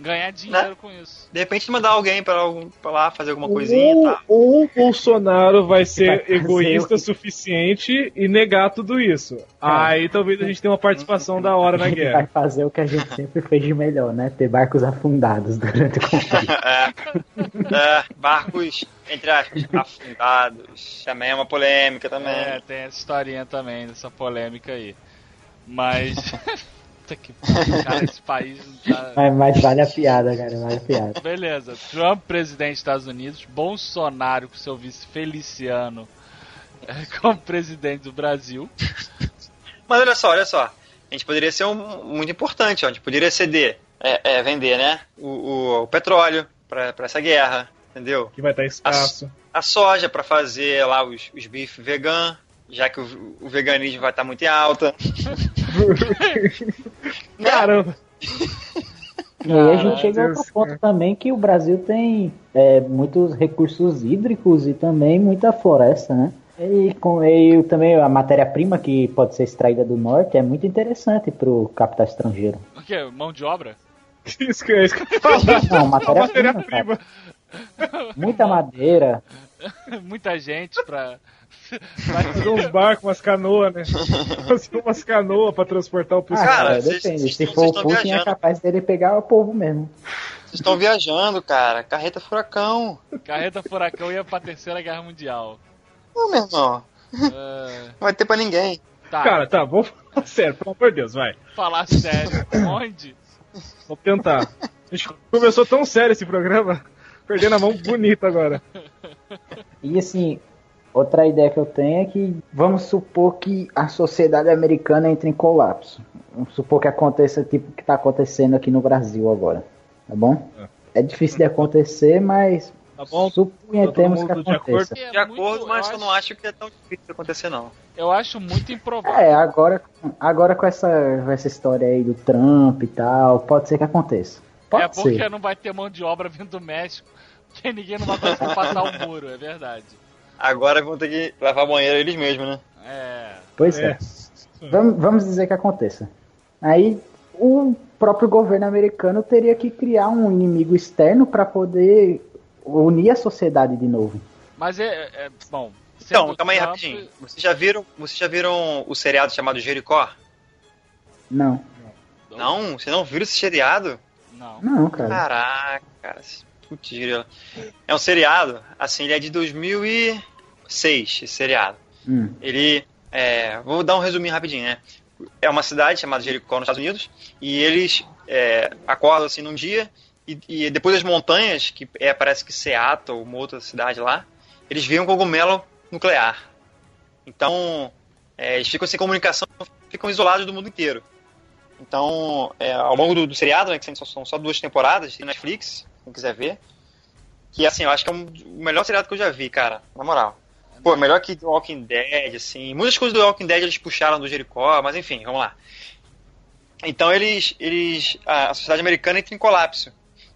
ganhar dinheiro com isso. De repente mandar alguém pra, algum- pra lá fazer alguma coisinha e Ou, tal. ou o Bolsonaro vai ser Vai fazer egoísta o- suficiente e negar tudo isso. Aí talvez a gente tenha uma participação da hora na guerra. vai fazer o que a gente sempre fez de melhor, né? Ter barcos afundados durante o conflito. [laughs] É, é, barcos, entre aspas, afundados. Também é uma polêmica também. É, tem essa historinha também, dessa polêmica aí. Mas. [laughs] Puta que pariu, cara, esse país não tá. [laughs] Mas, mas vale a piada, cara, vale a piada. Beleza, Trump presidente dos Estados Unidos, Bolsonaro com seu vice Feliciano [laughs] como presidente do Brasil. Mas olha só, olha só. A gente poderia ser um, muito importante, ó. A gente poderia ceder, é, é, vender, né? O, o- o petróleo pra, pra essa guerra, entendeu? Que vai estar escasso. A soja pra fazer lá os, os bife vegan, já que o, o veganismo vai estar muito em alta. [laughs] Caramba! E aí a gente chega a outro Deus, ponto também que o Brasil tem é, muitos recursos hídricos e também muita floresta, né? E, com, e também a matéria-prima que pode ser extraída do norte é muito interessante para o capital estrangeiro. O quê? Mão de obra? Isso que é isso que eu falar. Não, matéria-prima, [laughs] cara. [laughs] Muita madeira. Muita gente pra. Fazer uns barcos, umas canoas, né? [laughs] Fazer umas canoas pra transportar o Ah, pessoal. Cara, cara, vocês- depende. vocês Se for o Putin, é capaz dele pegar o povo mesmo. Vocês estão viajando, cara. Carreta furacão. Carreta Furacão ia pra Terceira Guerra Mundial. Não, meu irmão. É, Não vai ter pra ninguém. tá, Cara, tá, vamos falar sério, pelo amor de Deus, vai. falar sério. Onde? Vamos tentar. A gente começou tão sério esse programa, perdendo a mão bonita agora. E assim, outra ideia que eu tenho é que vamos supor que a sociedade americana entre em colapso. Vamos supor que aconteça tipo o que está acontecendo aqui no Brasil agora. Tá bom? É difícil de acontecer, mas Tá bom? suponhamos que mundo de aconteça. É De acordo, muito- mas eu eu não acho que é tão difícil de acontecer, não. Eu acho muito improvável. É, agora, agora com essa, essa história aí do Trump e tal, pode ser que aconteça. Pode é porque ser. não vai ter mão de obra vindo do México, porque ninguém não vai conseguir passar o muro, é verdade. Agora vão ter que lavar banheiro eles mesmos, né? É. Pois é. É. Vamos, vamos dizer que aconteça. Aí o próprio governo americano teria que criar um inimigo externo para poder unir a sociedade de novo. Mas é. é- bom. Então, calma aí Trump- rapidinho. Vocês já viram, vocês já viram o seriado chamado Jericó? Não, Não? Vocês não viram esse seriado? Não. não, cara. Caraca, cara. Putz, grila. É um seriado, assim, ele é de 2006, esse seriado. Hum. Ele. é, vou dar um resuminho rapidinho, né? É uma cidade chamada Jericó, nos Estados Unidos, e eles é, acordam assim num dia, e, e depois das montanhas, que é, parece que Seattle, uma outra cidade lá, eles veem um cogumelo nuclear. Então, é, eles ficam sem comunicação, ficam isolados do mundo inteiro. Então, é, ao longo do, do seriado, né, que são são só duas temporadas, tem Netflix, quem quiser ver, que assim, eu acho que é um, o melhor seriado que eu já vi, cara, na moral. Pô, melhor que The Walking Dead, assim. Muitas coisas do Walking Dead eles puxaram do Jericó, mas enfim, vamos lá. Então eles. eles a, sociedade americana entra em colapso.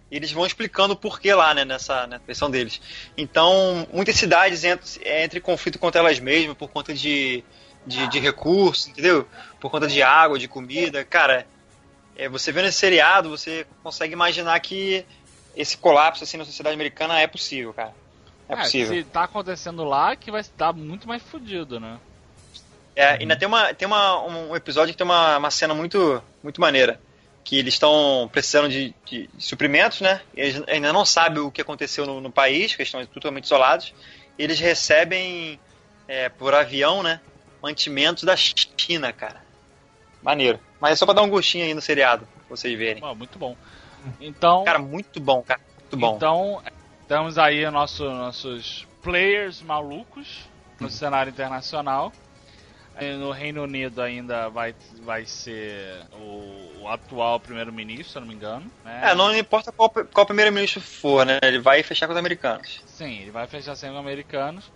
E eles vão explicando o porquê lá, né, nessa, nessa versão deles. Então, muitas cidades entram, entram em conflito contra elas mesmas por conta de, de, de recursos, entendeu? Por conta de água, de comida. Cara, é, você vendo esse seriado, você consegue imaginar que esse colapso assim, na sociedade americana é possível, cara. É possível. se tá acontecendo lá, que vai estar muito mais fudido, né? É, ainda tem, uma, tem uma, um episódio que tem uma, uma cena muito, muito maneira. Que eles estão precisando de, de- suprimentos, né? Eles ainda não sabem o que aconteceu no, no país, que estão totalmente isolados. Eles recebem é, por avião, né? Mantimentos da China, cara. Maneiro. Mas é só pra dar um gostinho aí no seriado, pra vocês verem. Bom, muito bom. Então, Cara, muito bom, cara. Muito bom. então temos aí nosso, nossos players malucos no Uhum. cenário internacional. No Reino Unido ainda vai, vai ser o, o atual primeiro-ministro, se eu não me engano. Né? É, não importa qual, qual primeiro-ministro for, né? Ele vai fechar com os americanos. Sim, ele vai fechar sempre com americanos.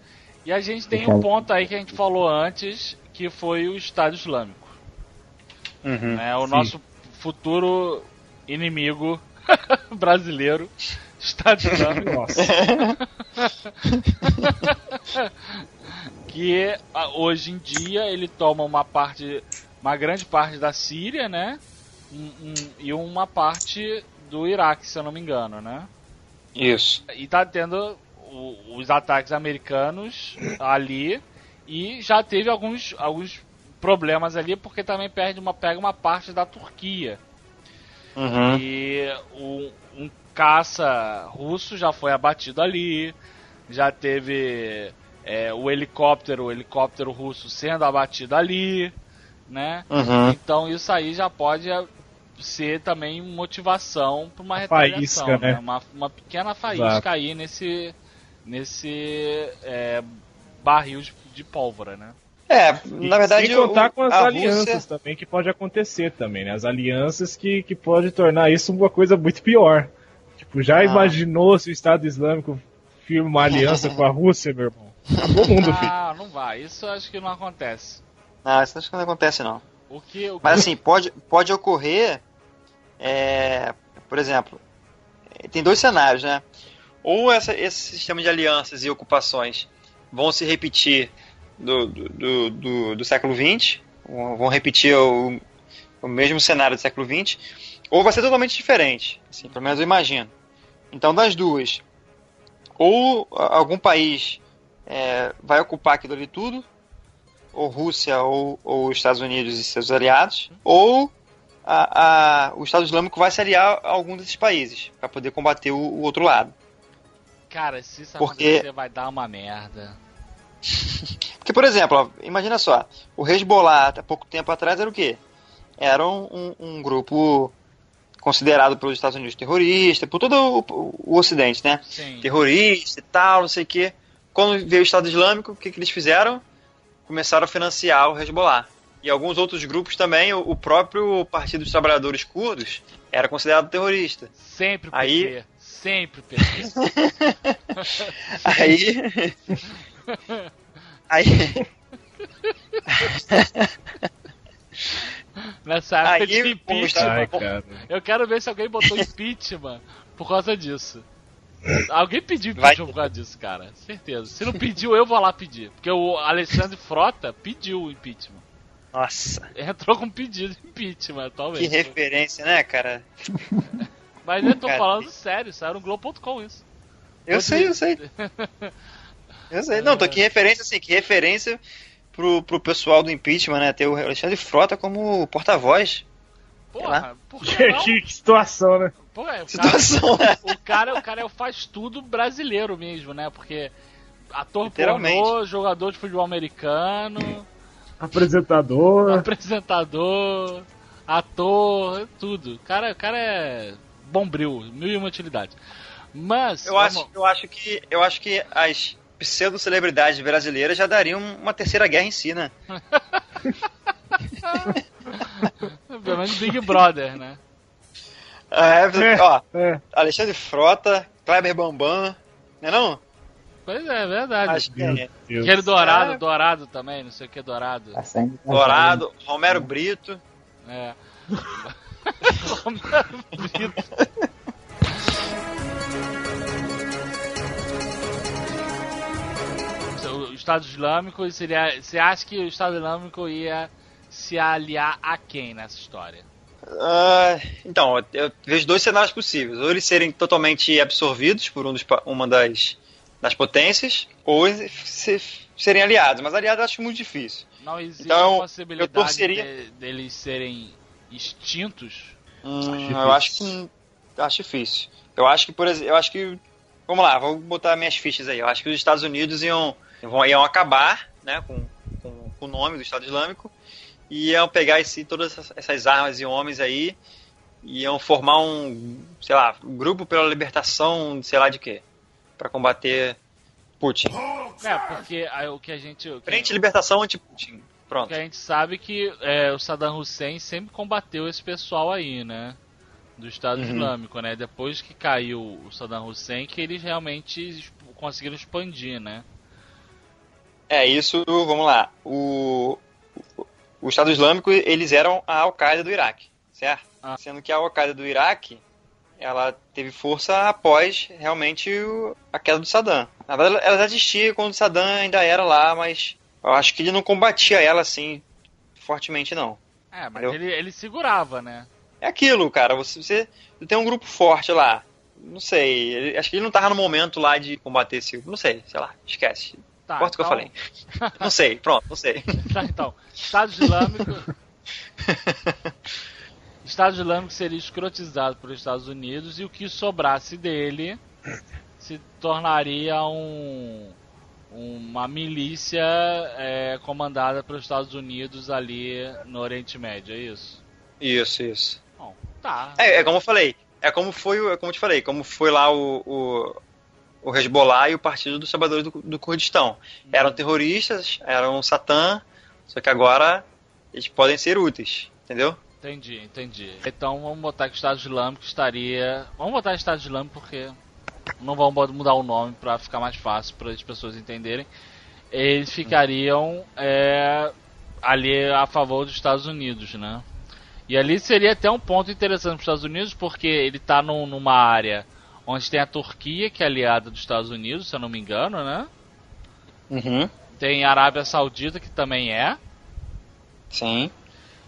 E a gente tem Então- um ponto aí que a gente falou antes, que foi o Estado Islâmico. Uhum. né? O Sim. nosso futuro inimigo [laughs] brasileiro, Islâmico. Nossa. [laughs] que hoje em dia ele toma uma parte, uma grande parte da Síria, né? Um- um- e uma parte do Iraque, se eu não me engano, né? Isso. E tá tendo o- os ataques americanos ali e já teve alguns, alguns problemas ali porque também perde uma, pega uma parte da Turquia. Uhum. E o- um caça russo já foi abatido ali, já teve é, o helicóptero, o helicóptero russo sendo abatido ali, né? Uhum. Então isso aí já pode é, ser também motivação para uma Uma retaliação, faísca, né? Uma, uma pequena faísca Exato. aí nesse nesse é, barril de, de pólvora, né? É, E na verdade. sem contar o- com as alianças Rússia- também que pode acontecer também, né? As alianças que, que pode tornar isso uma coisa muito pior. Tipo, já Ah. imaginou se o Estado Islâmico firma uma aliança com a Rússia, meu irmão? Acabou o mundo, filho. Ah, não vai. Isso acho que não acontece. Não, isso acho que não acontece, não. O que, o que Mas assim, pode, pode ocorrer. é, por exemplo, tem dois cenários, né? Ou essa- esse sistema de alianças e ocupações vão se repetir do, do, do, do- século XX, vão repetir o, o mesmo cenário do século XX, ou vai ser totalmente diferente. Assim, pelo menos eu imagino. Então, das duas, ou algum país é, vai ocupar aquilo ali tudo, ou Rússia ou, ou Estados Unidos e seus aliados, ou a, a- o Estado Islâmico vai se aliar a algum desses países para poder combater o, o outro lado. Cara, se isso Porque- acontecer, vai dar uma merda. [laughs] Porque, por exemplo, ó, imagina só, o Hezbollah, até pouco tempo atrás, era o quê? Era um, um- grupo considerado pelos Estados Unidos terrorista, por todo o, o Ocidente, né? Sim. terrorista e tal, não sei o quê. Quando veio o Estado Islâmico, o que, que eles fizeram? Começaram a financiar o Hezbollah. E alguns outros grupos também, o, o próprio Partido dos Trabalhadores Curdos era considerado terrorista. Sempre o Aí-. Sempre o. [laughs] Aí. [laughs] aí. [laughs] Nessa época Aí, de impeachment. Ai, cara. Eu quero ver se alguém botou impeachment por causa disso. Alguém pediu Vai- impeachment por causa disso, cara. Certeza. Se não pediu, eu vou lá pedir. Porque o Alexandre Frota pediu o impeachment. Nossa, Entrou com pedido de impeachment, que talvez. referência, né, cara? Mas eu tô Cara, falando sério, saiu no Globo.com isso. Eu sei, eu sei. [laughs] Eu sei. Não, tô que referência, assim, que referência pro, pro pessoal do impeachment, né? Ter o Alexandre Frota como porta-voz. Porra, por que Que, situação, né? Pô, é, o, cara, situação, né? o cara, o cara é o faz tudo brasileiro mesmo, né? Porque ator pornô, jogador de futebol americano, Apresentador. apresentador, ator, tudo. O cara, o cara é bombril, mil e uma utilidades. Mas Eu acho, eu acho que eu acho que as pseudo-celebridades brasileiras já dariam uma terceira guerra em si, né? [laughs] pelo menos Big Brother, né? É, ó, É. Alexandre Frota, Kleber Bambam, não é não? Pois é, é verdade. Acho que é. Aquele dourado, É. dourado também, não sei o que dourado. Tá Dourado, [laughs] [laughs] Romero Brito. É. Romero Brito. Estado Islâmico seria. Você acha que o Estado Islâmico ia se aliar a quem nessa história? Ah, então, eu vejo dois cenários possíveis. Ou eles serem totalmente absorvidos por um dos pa- uma das, das potências, ou eles se- serem aliados. Mas aliados eu acho muito difícil. Não existe Então, a possibilidade eu torceria- de- deles serem extintos? Hum, eu acho que acho difícil. Eu acho que, por exemplo, eu acho que. Vamos lá, vou botar minhas fichas aí. Eu acho que os Estados Unidos iam, vão- iam acabar né, com, com, com o nome do Estado Islâmico e iam pegar esse, todas essas, armas e homens aí e iam formar um, sei lá, um grupo pela libertação, sei lá de quê, para combater Putin. É, porque aí o que a gente. Que, Frente libertação anti-Putin. Pronto. que a gente sabe que é, o Saddam Hussein sempre combateu esse pessoal aí, né? Do Estado Uhum. Islâmico, né? Depois que caiu o Saddam Hussein, que eles realmente conseguiram expandir, né? É, isso, vamos lá. O, o, Estado Islâmico, eles eram a Al-Qaeda do Iraque, certo? Ah. Sendo que a Al-Qaeda do Iraque, ela teve força após realmente o- a queda do Saddam. Na verdade, ela já existia quando o Saddam ainda era lá, mas eu acho que ele não combatia ela assim fortemente, não. É, mas ele, ele segurava, né? É aquilo, cara, você, você tem um grupo forte lá. Não sei, ele- acho que ele não tava no momento lá de combater esse. Não sei, sei lá, esquece. Tá, Corta o que eu falei. Não sei, pronto, não sei. [laughs] Tá, então, Estado Islâmico. [laughs] Estado Islâmico seria escrotizado pelos Estados Unidos e o que sobrasse dele se tornaria um, uma milícia é, comandada pelos Estados Unidos ali no Oriente Médio, é isso? Isso, isso. Bom, tá. É, é como eu falei. É como foi, é como eu te falei, como foi lá o, o, o Hezbollah e o Partido dos Trabalhadores do, do Kurdistão. Eram terroristas, eram Satã, só que agora eles podem ser úteis, entendeu? Entendi, entendi. Então vamos botar que o Estado Islâmico estaria. Vamos botar Estado Islâmico porque não vamos mudar o nome para ficar mais fácil para as pessoas entenderem. Eles ficariam é, ali a favor dos Estados Unidos, né? E ali seria até um ponto interessante para os Estados Unidos porque ele está numa área onde tem a Turquia, que é aliada dos Estados Unidos, se eu não me engano, né? Uhum. Tem a Arábia Saudita, que também é. Sim.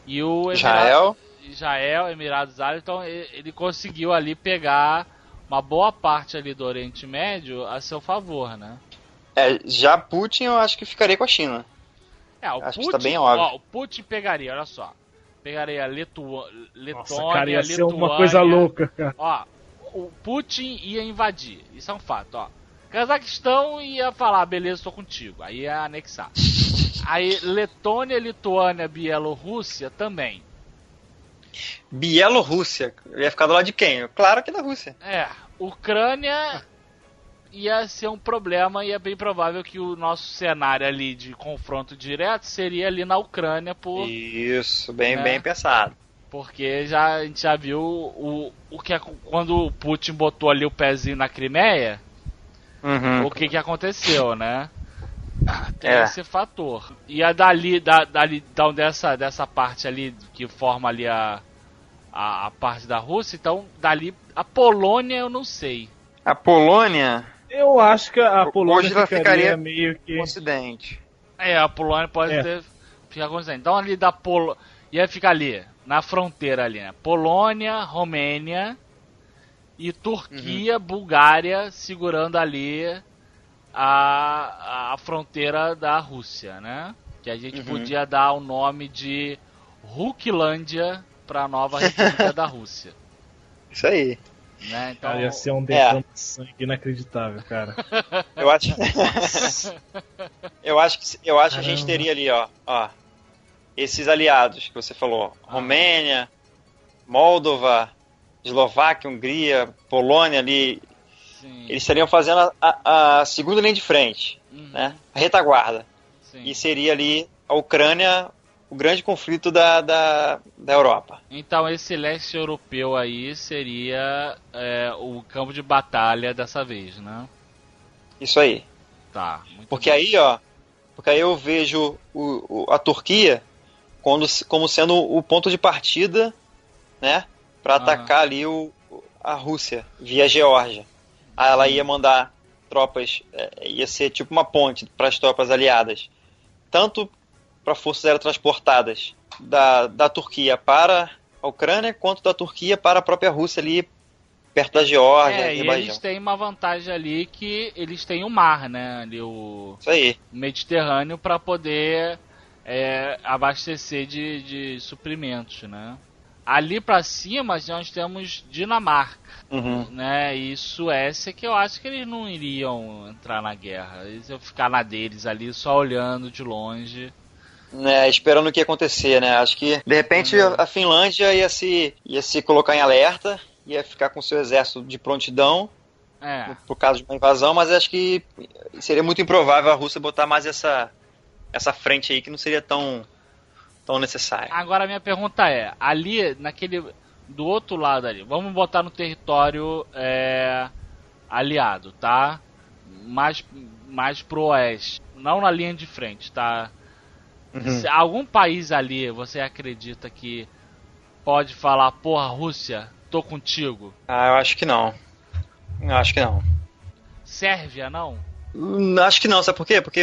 E o Israel. Israel, Emirados Árabes, então ele conseguiu ali pegar uma boa parte ali do Oriente Médio a seu favor, né? É, já Putin eu acho que ficaria com a China. É, o Acho que Putin, tá bem óbvio. ó, o Putin pegaria, olha só. Pegaria Letua, Letônia, Nossa, cara, ia ser Lituânia. uma coisa louca, cara. Ó, o Putin ia invadir, isso é um fato, ó. Cazaquistão ia falar, beleza, tô contigo. Aí ia anexar. [laughs] Aí Letônia, Lituânia, Bielorrússia também. Bielorrússia. Ia ficar do lado de quem? Claro que da Rússia. É, Ucrânia ia ser um problema e é bem provável que o nosso cenário ali de confronto direto seria ali na Ucrânia, por, Isso, bem, Né? bem pensado. Porque já, a gente já viu o, o que quando o Putin botou ali o pezinho na Crimeia, Uhum. o que que aconteceu, né? Tem É. esse fator. E a dali, da, dali então, dessa, dessa parte ali que forma ali a, a, a parte da Rússia, então dali a Polônia eu não sei. A Polônia, Eu acho que a Polônia Hoje ela ficaria, ficaria meio que. o Ocidente. É, a Polônia pode É. ter ficar acontecendo. Então ali da Polo ia ficar ali, na fronteira ali, né? Polônia, Romênia e Turquia, Bulgária segurando ali a, a fronteira da Rússia, né? Que a gente Uhum. podia dar o nome de Ruklândia para a nova república [laughs] da Rússia. Isso aí. Né? Então, Cara, ia ser um derrame de sangue inacreditável, cara. Eu [laughs] acho. eu acho que [laughs] eu acho que a gente teria ali, ó, ó, esses aliados que você falou, Ah. Romênia, Moldova, Eslováquia, Hungria, Polônia ali, sim, eles estariam fazendo a, a- a segunda linha de frente, uhum, né? A retaguarda. sim. E seria ali a Ucrânia, o grande conflito da, da, da Europa. Então esse leste europeu aí seria é, o campo de batalha dessa vez, né? Isso aí. Tá. Porque aí, ó, porque aí eu vejo o, o- a Turquia quando, como sendo o ponto de partida, né, para atacar ali o, a Rússia via Geórgia. Aí ela ia mandar tropas, é, ia ser tipo uma ponte para as tropas aliadas, tanto para forças aerotransportadas da, da Turquia para a Ucrânia, quanto da Turquia para a própria Rússia ali perto da Geórgia, É, e eles têm uma vantagem ali que eles têm o mar, né? Ali o Isso aí. Mediterrâneo para poder é, abastecer de, de suprimentos, né? Ali para cima nós temos Dinamarca, Uhum. né? E Suécia que eu acho que eles não iriam entrar na guerra, eles iam ficar na deles ali só olhando de longe. né, esperando o que ia acontecer, né? Acho que de repente Uhum. a Finlândia ia se, ia se colocar em alerta, ia ficar com seu exército de prontidão É. por causa de uma invasão, mas acho que seria muito improvável a Rússia botar mais essa essa frente aí que não seria tão tão necessária. Agora a minha pergunta é, ali naquele do outro lado ali, vamos botar no território é, aliado, tá? Mais mais pro oeste, não na linha de frente, tá? Uhum. Algum país ali você acredita que pode falar, porra, Rússia, tô contigo? Ah, eu acho que não. Eu acho que não. Sérvia, não? Hum, Acho que não, sabe por quê? Porque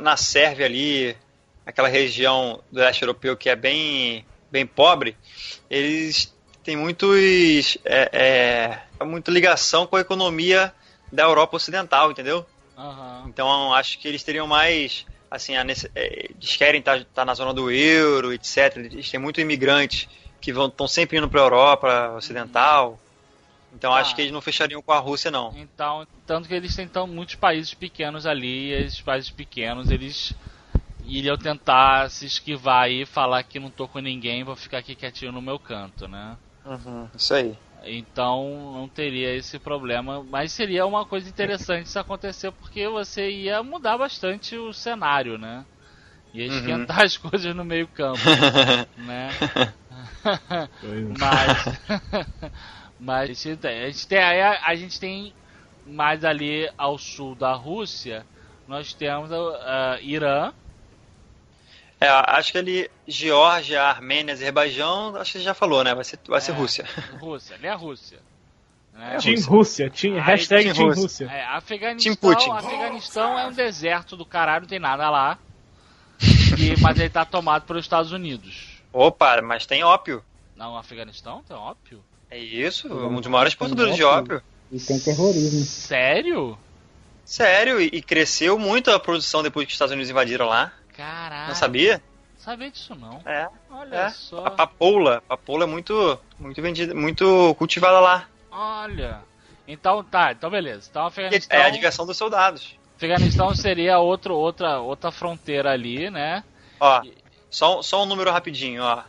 na Sérvia ali, aquela região do leste europeu que é bem, bem pobre, eles têm muitos, é, é, muita ligação com a economia da Europa Ocidental, entendeu? Aham. Então acho que eles teriam mais, assim, a é, eles querem estar na zona do euro, etc. Eles têm muito imigrantes que vão estão sempre indo para a Europa Ocidental. Então Ah. acho que eles não fechariam com a Rússia, não. Então, tanto que eles têm tão, muitos países pequenos ali, e esses países pequenos, eles iriam tentar se esquivar aí, falar que não tô com ninguém, vou ficar aqui quietinho no meu canto, né? Isso aí. Então não teria esse problema, mas seria uma coisa interessante se acontecer, porque você ia mudar bastante o cenário, né? Ia Uhum. esquentar [laughs] as coisas no meio campo, [laughs] né? [laughs] Mas, mas a gente tem, a gente tem, aí a, a gente tem mais ali ao sul da Rússia, nós temos a, a Irã, É, acho que ali Geórgia, Armênia, Azerbaijão, acho que você já falou, né? Vai ser, vai ser É. Rússia. Rússia, ali é a Rússia. Né? Team Rússia, team, Aí, hashtag Team Team Rússia. Rússia. É, Afeganistão, Team Putin. Afeganistão é um deserto do caralho, não tem nada lá. E- mas ele tá tomado pelos Estados Unidos. Opa, mas tem ópio. Não, Afeganistão tem ópio? É isso, um dos maiores produtores de ópio. E tem terrorismo. Sério? Sério, e, e cresceu muito a produção depois que os Estados Unidos invadiram lá. Caralho. Não sabia? Sabia disso não. É, Olha é. só. A papoula, a papoula é muito, muito vendida, muito cultivada lá. Olha. Então tá, então beleza. Então Afeganistão, É a diversão dos soldados. Afeganistão seria outro, outra, outra fronteira ali, né? Ó, só, só um número rapidinho, ó.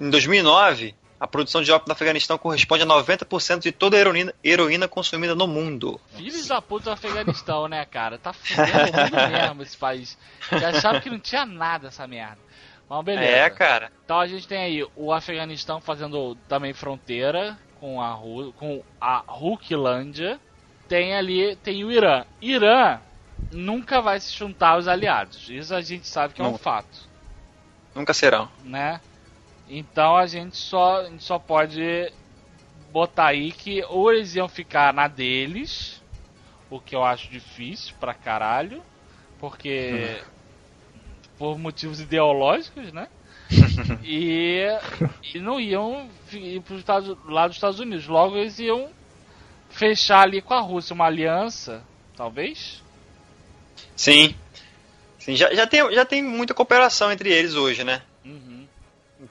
Em 2009, a produção de ópio no Afeganistão corresponde a 90% de toda a heroína, heroína consumida no mundo. Filhos da puta do Afeganistão, né, cara? Tá fudendo [laughs] mesmo esse país. Já acharam que não tinha nada essa merda. Mas beleza. É, cara. Então a gente tem aí o Afeganistão fazendo também fronteira com a, Ru com a Hulklândia. Tem ali, tem o Irã. Irã nunca vai se juntar aos aliados. Isso a gente sabe que é um Não. fato, Nunca serão. né? Então a gente só, a gente só pode botar aí que ou eles iam ficar na deles, o que eu acho difícil pra caralho, porque [laughs] por motivos ideológicos, né? [laughs] e, e não iam ir pros Estados, lá dos Estados Unidos. Logo eles iam fechar ali com a Rússia uma aliança, talvez. Sim. Sim já, já, tem, já tem muita cooperação entre eles hoje, né?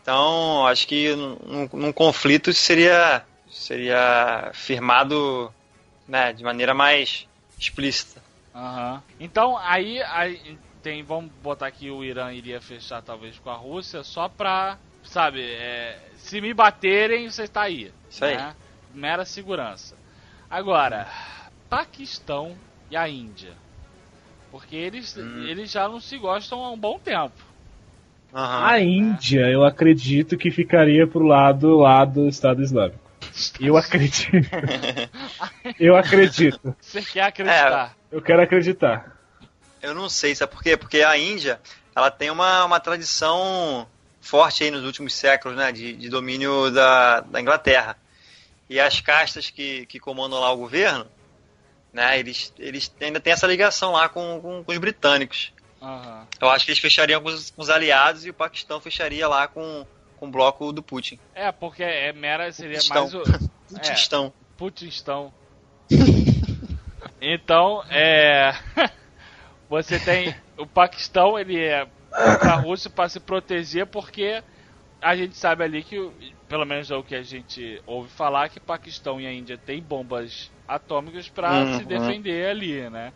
Uhum. Então, acho que num, num conflito isso seria seria firmado né, de maneira mais explícita. Aham. Então, aí, aí tem, vamos botar que o Irã iria fechar talvez com a Rússia só pra, sabe, é, se me baterem, você tá aí. Isso aí. né? Mera segurança. Agora, Paquistão e a Índia. Porque eles, Hum. eles já não se gostam há um bom tempo. Aham. A Índia, eu acredito que ficaria pro lado lá do Estado Islâmico. Eu acredito. [laughs] eu acredito. Você quer acreditar? Eu quero acreditar. Eu não sei, sabe por quê? Porque a Índia, ela tem uma, uma tradição forte aí nos últimos séculos, né, de, de domínio da, da Inglaterra. E as castas que, que comandam lá o governo, né, eles, eles ainda têm essa ligação lá com, com, com os britânicos. Aham. Eu acho que eles fechariam com os, com os aliados e o Paquistão fecharia lá com, com o bloco do Putin. É, porque é mera, seria Putistão. mais o. [laughs] Putistão. Putistão. [laughs] Então, é. [laughs] Você tem. O Paquistão, ele é contra a Rússia para se proteger, porque a gente sabe ali que, pelo menos é o que a gente ouve falar, que Paquistão e a Índia têm bombas atômicas para Uhum. se defender ali, né?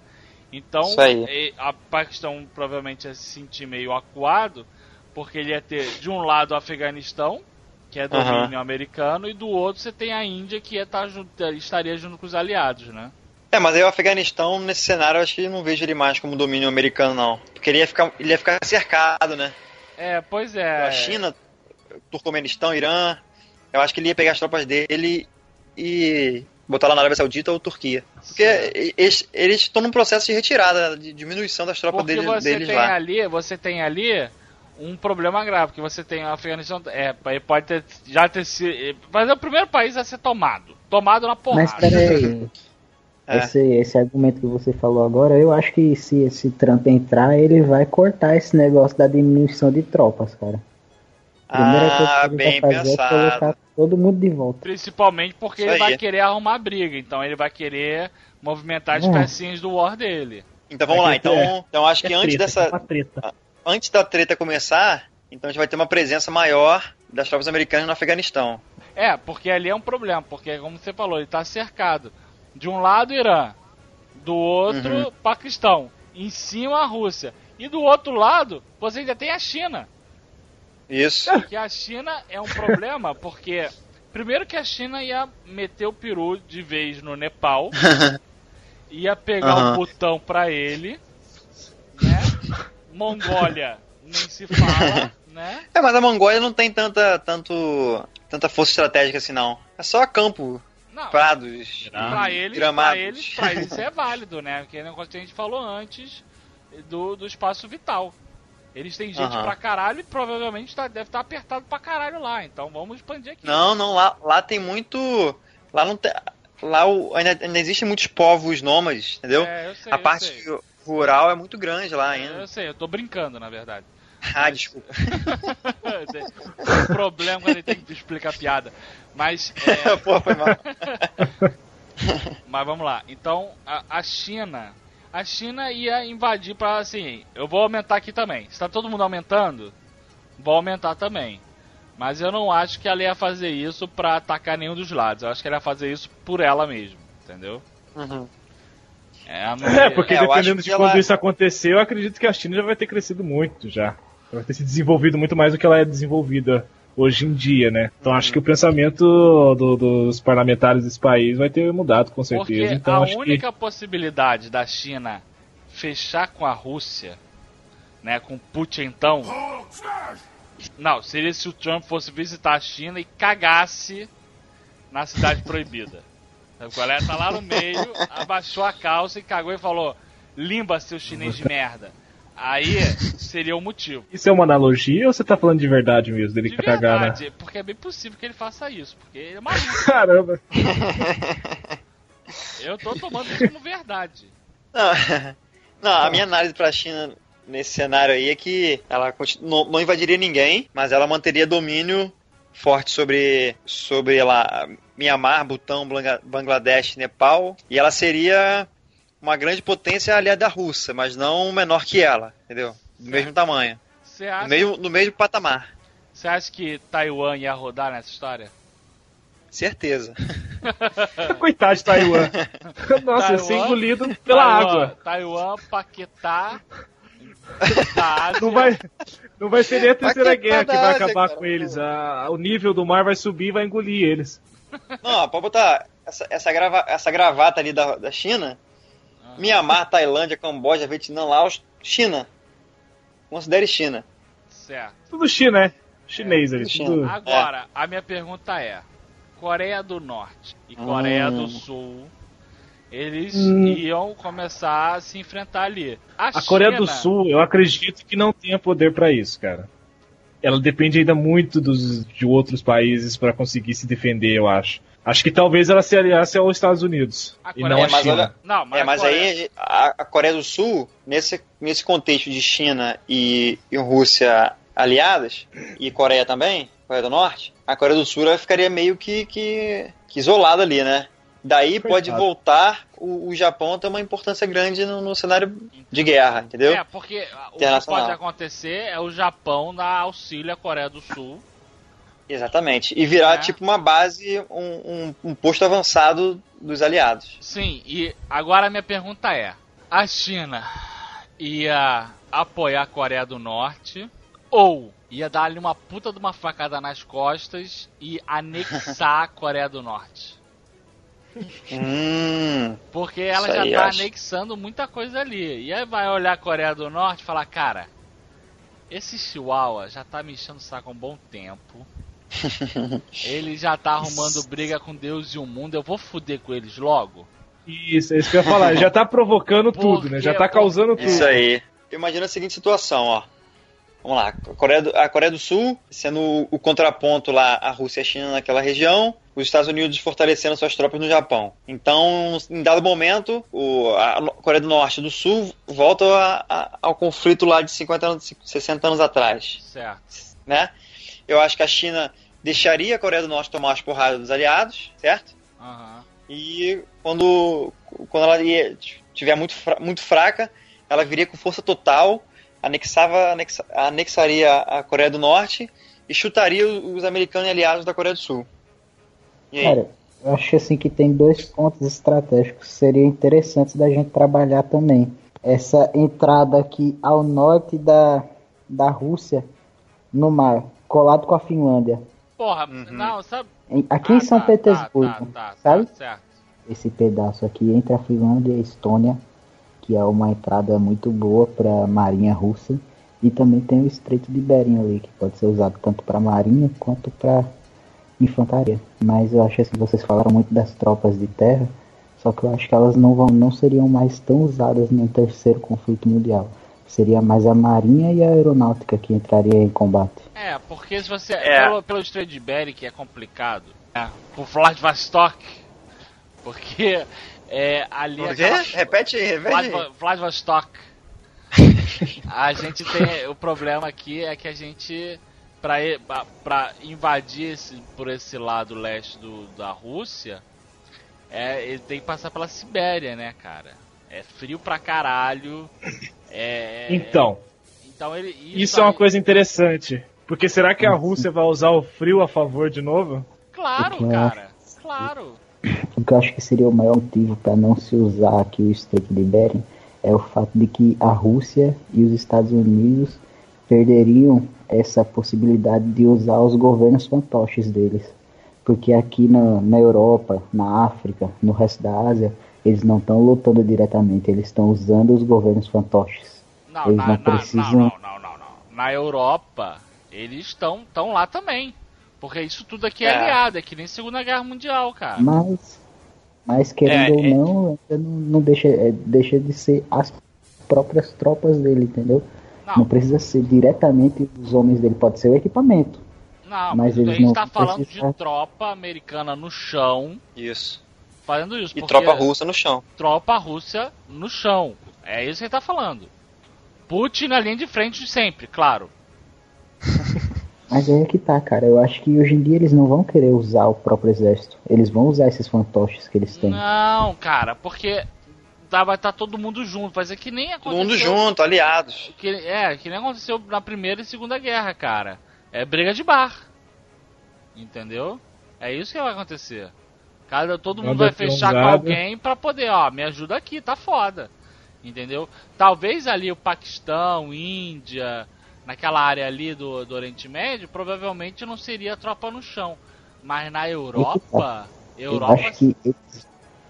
Então, e- a Paquistão provavelmente ia se sentir meio acuado, porque ele ia ter, de um lado, o Afeganistão, que é domínio americano, e do outro você tem a Índia, que ia estar junto, estaria junto com os aliados, né? É, mas aí o Afeganistão, nesse cenário, eu acho que não vejo ele mais como domínio americano, não. Porque ele ia ficar, ele ia ficar cercado, né? É, pois é. A China, Turcomenistão, Irã. Eu acho que ele ia pegar as tropas dele e botar lá na Arábia Saudita ou Turquia. Porque e- eles eles estão num processo de retirada, de diminuição das tropas Porque dele- você deles tem lá. ali, você tem ali um problema grave, que você tem o Afeganistão, é, ele pode ter, já ter sido, mas é o primeiro país a ser tomado, tomado na porrada. Mas peraí, [laughs] É. esse, esse argumento que você falou agora, eu acho que se esse Trump entrar, ele vai cortar esse negócio da diminuição de tropas, cara. Ah, que ele bem vai fazer é pensado. colocar todo mundo de volta. Principalmente porque Isso ele vai aí. querer arrumar briga, então ele vai querer movimentar as Hum. pecinhas do war dele. Então vamos É lá, então, é. então acho que É antes treta, dessa. é treta. Antes da treta começar, então a gente vai ter uma presença maior das tropas americanas no Afeganistão. É, porque ali é um problema, porque como você falou, ele tá cercado. De um lado Irã, do outro Uhum. Paquistão, em cima a Rússia. E do outro lado, você ainda tem a China. Isso. [laughs] Que a China é um problema, porque primeiro que a China ia meter o peru de vez no Nepal, [laughs] ia pegar o botão pra ele, né? Mongólia nem se fala, [laughs] né? É, mas a Mongólia não tem tanta, tanto, tanta força estratégica assim, não. É só campo, Não, prados, pra eles, pra eles, pra eles é válido, né? Que é o negócio que a gente falou antes do, do espaço vital. Eles têm gente Aham. pra caralho e provavelmente tá- deve estar apertado pra caralho lá. Então vamos expandir aqui. Não, não, lá, lá tem muito. Lá não tem. Lá o- ainda, ainda existem muitos povos nômades, entendeu? É, eu sei, a eu parte sei. rural é muito grande lá ainda. Eu sei, eu tô brincando, na verdade. [laughs] Ah, desculpa. tem tem um problema quando ele tem que explicar a piada. Mas, é, [laughs] Pô, foi mal. [laughs] mas vamos lá. Então, a, a China. A China ia invadir para assim. Eu vou aumentar aqui também. Está todo mundo aumentando? Vou aumentar também. Mas eu não acho que ela ia fazer isso pra atacar nenhum dos lados. Eu acho que ela ia fazer isso por ela mesma. Entendeu? Uhum. É, não [laughs] É, porque É, dependendo de quando ela- isso acontecer, eu acredito que a China já vai ter crescido muito já. Vai ter se desenvolvido muito mais do que ela é desenvolvida hoje em dia, né? Então acho que o pensamento do- dos parlamentares desse país vai ter mudado com certeza. Porque então a única possibilidade da China fechar com a Rússia, né, com Putin então, não, seria se o Trump fosse visitar a China e cagasse na cidade proibida. Sabe qual é? Tá lá no meio, abaixou a calça e cagou e falou: "Limba seu chinês de merda". Aí seria o motivo. isso é uma analogia ou você tá falando de verdade mesmo dele De cagar, né? verdade, porque é bem possível que ele faça isso, porque ele é maluco. [laughs] Caramba. [laughs] Eu tô tomando isso como verdade. Não, [laughs] não, a minha análise pra China nesse cenário aí é que ela continu- não, não invadiria ninguém, mas ela manteria domínio forte sobre, sobre lá, Myanmar, Butão, Bangladesh, Nepal, e ela seria uma grande potência aliada da Rússia, mas não menor que ela, entendeu? Do mesmo tamanho, Você no acha mesmo, no mesmo patamar. Você acha que Taiwan ia rodar nessa história? Certeza. [laughs] Coitado de Taiwan. [laughs] Nossa, ia ser Taiwan- engolido pela Taiwan, água. Taiwan, Paquetá. [laughs] Não vai, não vai ser nem a terceira Paquetá guerra que vai Ásia, acabar cara, com eles. A- o nível do mar vai subir e vai engolir eles. Não, pode botar essa, essa, grava, essa gravata ali da, da China. Ah. Mianmar, Tailândia, Camboja, Vietnã, Laos, China. Considere China. Certo. Tudo China, né? Chinês ali. tudo Tudo... China. Agora, a minha pergunta é: Coreia do Norte e Coreia Hum. do Sul, eles Hum. iam começar a se enfrentar ali. A, A Coreia do China- Sul, eu acredito que não tenha poder pra isso, cara. Ela depende ainda muito dos, de outros países pra conseguir se defender, eu acho. Acho que talvez ela se aliasse aos Estados Unidos A e Coreia- não a É, mas China. olha- Não, mas, é, a mas Coreia- aí a, a Coreia do Sul, nesse, nesse contexto de China e, e Rússia aliadas, e Coreia também, Coreia do Norte, a Coreia do Sul ficaria meio que, que, que isolada ali, né? Daí pode Coitado. voltar o, o Japão a ter uma importância grande no, no cenário de guerra, entendeu? É, porque o que pode acontecer é o Japão dar auxílio à Coreia do Sul. Exatamente. E virar É. tipo uma base, um, um, um posto avançado dos aliados. Sim, e agora a minha pergunta é: a China ia apoiar a Coreia do Norte ou ia dar-lhe uma puta de uma facada nas costas e anexar a Coreia do Norte? Hum, Porque ela já tá acho. anexando muita coisa ali. E aí vai olhar a Coreia do Norte e falar, cara, esse Chihuahua já tá me enchendo o saco há um bom tempo. [laughs] Ele já tá arrumando briga com Deus e o mundo, eu vou fuder com eles logo. Isso, é isso que eu ia falar. Já tá provocando tudo, né? Já tá causando tudo. Isso aí. Imagina a seguinte situação, ó. Vamos lá, a Coreia do, a Coreia do Sul sendo o, contraponto lá à Rússia e a China naquela região, os Estados Unidos fortalecendo suas tropas no Japão. Então, em dado momento, o, a Coreia do Norte e do Sul voltam a- a- ao conflito lá de 50 anos, 60 anos atrás, Certo. né? Eu acho que a China deixaria a Coreia do Norte tomar as porradas dos aliados, certo? Aham. E quando, quando ela ia, tiver muito, muito fraca, ela viria com força total, anexava, anexa- anexaria a Coreia do Norte e chutaria os os americanos e aliados da Coreia do Sul. E aí? Cara, eu acho assim que tem dois pontos estratégicos que seriam interessantes da gente trabalhar também. Essa entrada aqui ao norte da, da Rússia, no mar, colado com a Finlândia. Porra, Uhum. não, sabe? Aqui Ah, em São tá, Petersburgo, tá, tá, sabe? Tá, certo. Esse pedaço aqui entre a Finlândia e a Estônia, que é uma entrada muito boa para a marinha russa. E também tem o Estreito de Bering ali, que pode ser usado tanto para marinha quanto para infantaria. Mas eu acho assim, vocês falaram muito das tropas de terra, só que eu acho que elas não vão, não seriam mais tão usadas no terceiro conflito mundial. Seria mais a marinha e a aeronáutica que entraria em combate. É, porque se você. É. Pelo, pelo Estreito de Bering, que é complicado. É, por Vladivostok. Porque é, ali. Por quê? aquela- Repete aí, repete aí. Vladivo- Vladivostok. A gente tem. O problema aqui é que a gente. Pra- pra invadir esse, por esse lado leste do, da Rússia, é, ele tem que passar pela Sibéria, né, cara? É frio pra caralho. É, Então, então ele, isso é uma aí- coisa interessante. Porque será que a Rússia vai usar o frio a favor de novo? Claro, eu cara. Claro. O que eu acho que seria o maior motivo para não se usar aqui o Estreito de Bering é o fato de que a Rússia e os Estados Unidos perderiam essa possibilidade de usar os governos fantoches deles. Porque aqui na, na Europa, na África, no resto da Ásia, eles não estão lutando diretamente, eles estão usando os governos fantoches. Não, Eles na, não precisam- não, não, não, não. Na Europa, eles estão tão lá também. Porque isso tudo aqui é, É. aliado, é que nem Segunda Guerra Mundial, cara. Mas, mas querendo É, ou é- não, não, não deixa, é, deixa de ser as próprias tropas dele, entendeu? Não Não, precisa ser diretamente os homens dele, pode ser o equipamento. não, mas mas eles a gente não tá falando precisam- de tropa americana no chão Isso. Fazendo isso. E tropa russa no chão. Tropa russa no chão. É isso que ele tá falando. Putin na linha de frente sempre, claro. [laughs] Mas aí é que tá, cara. Eu acho que hoje em dia eles não vão querer usar o próprio exército. Eles vão usar esses fantoches que eles têm. Não, cara, porque tá, vai estar todo mundo junto. Vai ser que nem Todo aconteceu. mundo junto, aliados. Que, é, que nem aconteceu na Primeira e Segunda Guerra, cara. É briga de bar. Entendeu? É isso que vai acontecer. Cada, todo mundo vai fechar com alguém pra poder, ó, me ajuda aqui, tá foda. Entendeu? Talvez ali o Paquistão, Índia, naquela área ali do, do Oriente Médio, provavelmente não seria tropa no chão. Mas na Europa, Eu Europa acho que eles,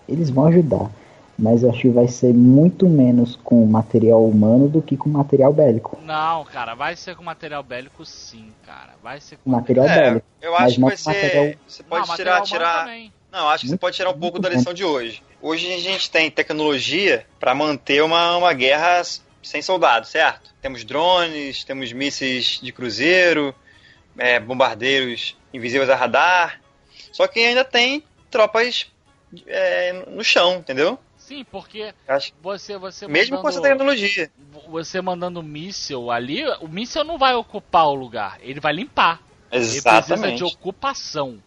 eles vão ajudar. Mas eu acho que vai ser muito menos com material humano do que com material bélico. Não, cara, vai ser com material bélico sim, cara. Vai ser com Com material É, bélico. eu Mas acho que vai material- ser. Você pode não, tirar, tirar. também. Não, acho que você pode tirar um pouco da lição de hoje. Hoje a gente tem tecnologia para manter uma, uma guerra sem soldados, certo? Temos drones, temos mísseis de cruzeiro, é, bombardeiros invisíveis a radar. Só que ainda tem tropas é, no chão, entendeu? Sim, porque Acho que você, você mesmo com essa mandando- tecnologia. você mandando um míssil ali, o míssil não vai ocupar o lugar, ele vai limpar. Ele precisa Exatamente. de ocupação.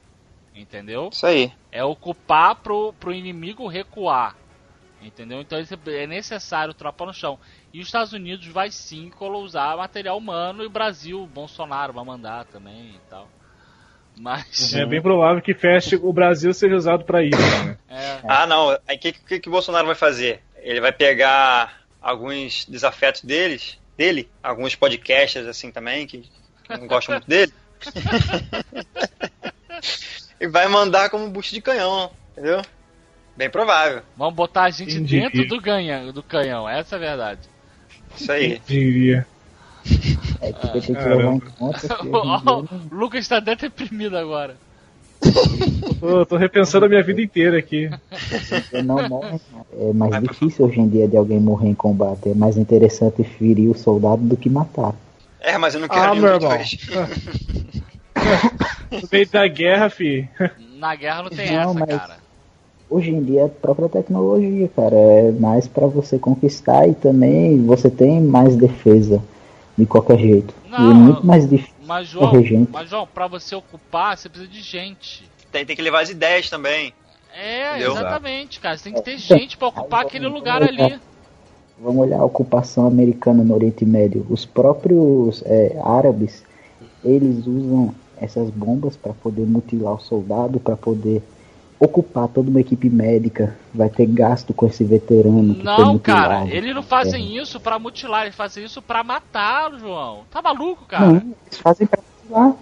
Entendeu? Isso aí. É ocupar pro, pro inimigo recuar. Entendeu? Então é necessário tropa no chão. E os Estados Unidos vai sim colo- usar material humano e o Brasil, o Bolsonaro vai mandar também e tal. Mas. É bem provável que feche o Brasil seja usado pra isso, né? É, Ah, não. Aí o que, que, que o Bolsonaro vai fazer? Ele vai pegar alguns desafetos deles, dele, alguns podcasters assim também, que, que não gostam muito dele. [laughs] e vai mandar como bucho de canhão, entendeu? Bem provável. vamos botar a gente Entendi. dentro do, ganha, do canhão, essa é a verdade. Isso aí. Diria. É que tem que levar em conta que o Lucas está até deprimido agora. Tô, tô repensando a minha vida inteira aqui. não morre. É mais difícil hoje em dia de alguém morrer em combate. É mais interessante ferir o soldado do que matar. É, mas eu não quero Ah, nenhum meu irmão. [laughs] [laughs] No meio da guerra, fi. Na guerra não tem Não, essa, mas- cara. Hoje em dia é a própria tecnologia, cara. É mais pra você conquistar e também você tem mais defesa de qualquer jeito. e Não, é muito mais difícil Mas João, correr gente. mas João, pra você ocupar, você precisa de gente. Tem, tem que levar as ideias também. É, Entendeu? exatamente, cara. Você tem que ter Então, gente pra ocupar aí aquele vamos lugar ali. Vamos olhar a ocupação americana no Oriente Médio. Os próprios é, árabes, eles usam essas bombas para poder mutilar o soldado, para poder ocupar toda uma equipe médica. Vai ter gasto com esse veterano que foi Não, cara, eles não É. fazem isso pra mutilar, eles fazem isso pra matar, João. Tá maluco, cara? Não, eles fazem pra mutilar.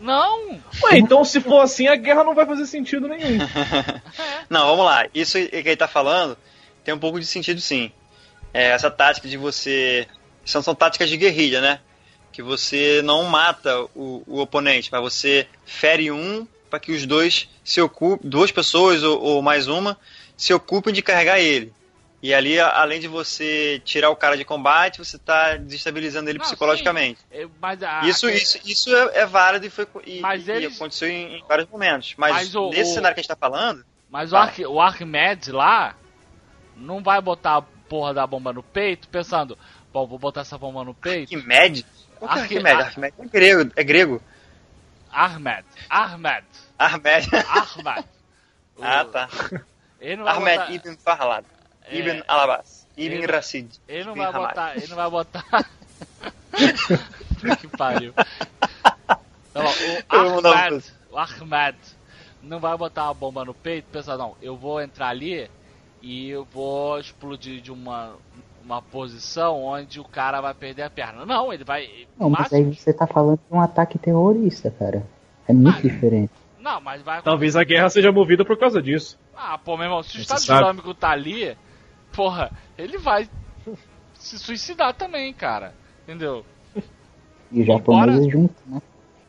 Não. Ué, então se for assim, a guerra não vai fazer sentido nenhum. [laughs] Não, vamos lá. Isso que ele tá falando tem um pouco de sentido sim. É, essa tática de você. São, são táticas de guerrilha, né? Que você não mata o, o oponente, mas você fere um para que os dois se ocupem, duas pessoas ou, ou mais uma, se ocupem de carregar ele. E ali, além de você tirar o cara de combate, você tá desestabilizando ele Não, psicologicamente. É, a, Isso, a- isso, isso é, é válido e, foi, e, Mas e eles- aconteceu em, em vários momentos. Mas, Mas o- nesse o- cenário que a gente tá falando, Mas o, Arqu o Arquimedes lá não vai botar a porra da bomba no peito pensando, bom, vou botar essa bomba no peito. Arquimedes? Que é Arqui- Arquimedes? Ar- Arquimedes é grego. É grego. Ahmed, Ahmed, Ahmed. Ahmed. O- [laughs] ah, tá. Vai Ahmed botar, Ibn Farlad. É. Ibn Alabas. Ibn Ele- Rashid. ele não vai botar, ele não vai botar. que pariu. O [laughs] Ahmed, o Ahmed não vai botar uma bomba no peito, pensar, não, eu vou entrar ali e eu vou explodir de uma uma posição onde o cara vai perder a perna. Não, ele vai Não, mas aí você tá falando de um ataque terrorista, cara. É muito Ah, diferente. Não, mas vai Talvez a guerra seja movida por causa disso. Ah, pô, meu irmão, se o Você Estado sabe. Islâmico tá ali, porra, ele vai se suicidar também, cara. Entendeu? E os japoneses juntos, né?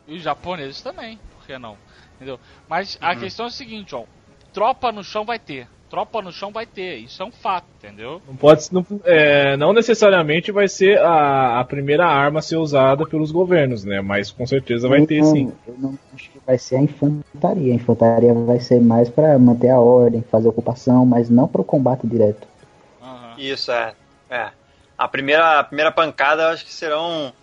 E os japoneses também, por que não? Entendeu? Mas a Uhum. questão é o seguinte, ó. Tropa no chão vai ter. Tropa no chão vai ter. Isso é um fato, entendeu? Não pode, não, é, não necessariamente vai ser a, a primeira arma a ser usada pelos governos, né? Mas com certeza vai Eu ter não- sim. Eu não acho que vai ser a infantaria. A infantaria vai ser mais pra manter a ordem, fazer ocupação, mas não pro combate direto. Aham. Isso, é. é. A, primeira, a primeira pancada eu acho que serão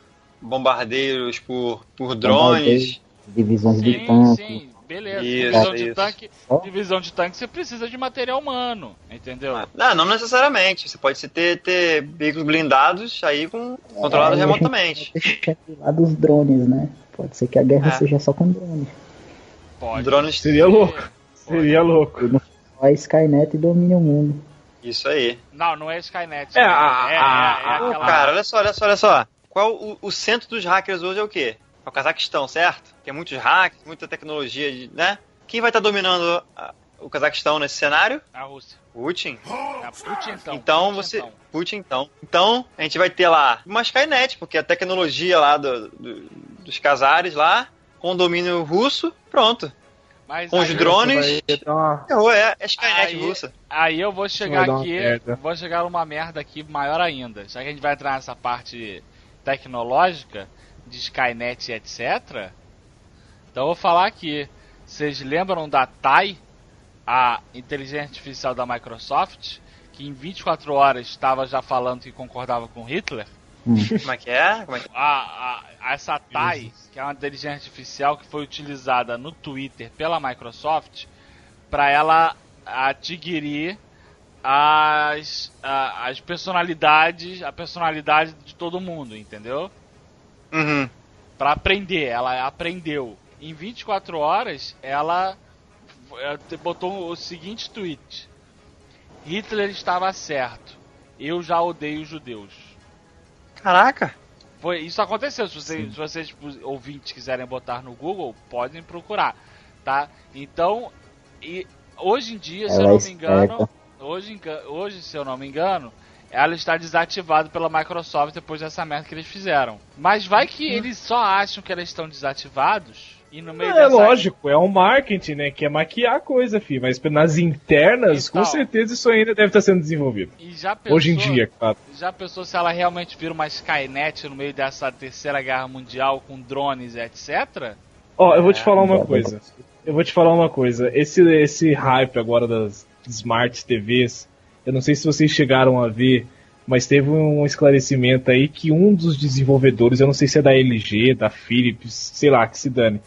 bombardeiros por, por drones. Divisões de Sim, tanque. sim, beleza. Isso, divisão de isso. tanque. Divisão de tanque você precisa de material humano, entendeu? Não, não necessariamente. Você pode ter, ter veículos blindados aí com, controlados É, remotamente. Deixa de lado os drones, né? Pode ser que a guerra É. seja só com drones. Pode. Drones. Seria louco. Seria louco. A Skynet domina o mundo. Isso aí. Não, não é Skynet. É, né? a- é, é, é a- aquela... cara, olha só, olha só, olha só. Qual o, o centro dos hackers hoje é o quê? É o Cazaquistão, certo? Tem muitos hackers, muita tecnologia, de- né? Quem vai estar dominando a- o Cazaquistão nesse cenário? A Rússia. Putin. A Putin, então. Então Putin, você. então. Putin, então. Então, a gente vai ter lá uma Skynet, porque a tecnologia lá do- do- dos casares lá, com domínio russo, pronto. Mas Com os drones. Uma- Errou, é, é Skynet Aí- russa. Aí eu vou chegar aqui, merda. vou chegar numa merda aqui maior ainda. Já que a gente vai entrar nessa parte tecnológica, de Skynet e etc. Então eu vou falar aqui. Vocês lembram da TAI, a inteligência artificial da Microsoft, que em 24 horas estava já falando que concordava com Hitler? Como é que é? Como é que... a, a- essa TAI, que é uma inteligência artificial que foi utilizada no Twitter pela Microsoft, para ela adquirir as, as personalidades, a personalidade de todo mundo, entendeu? Uhum. Para aprender, ela aprendeu. Em 24 horas, ela te- botou o seguinte tweet: Hitler estava certo. Eu já odeio judeus. Caraca. Foi, isso aconteceu. Se vocês, se vocês ouvintes quiserem botar no Google, podem procurar, tá? Então, e hoje em dia, se eu é não me engano, hoje, hoje, se eu não me engano, ela está desativada pela Microsoft depois dessa merda que eles fizeram. Mas vai que eles só acham que elas estão desativados e no meio É dessa lógico, é um marketing, né? Que é maquiar a coisa, filho. Mas nas internas, Então. com certeza isso ainda deve estar sendo desenvolvido. Pensou, Hoje em dia, claro. Já pensou se ela realmente vira uma Skynet no meio dessa terceira guerra mundial com drones, etc? Ó, eu vou te falar uma É, coisa. Eu vou te falar uma coisa. Esse, esse hype agora das Smart TVs, eu não sei se vocês chegaram a ver, mas teve um esclarecimento aí que um dos desenvolvedores, eu não sei se é da LG, da Philips, sei lá, que se dane,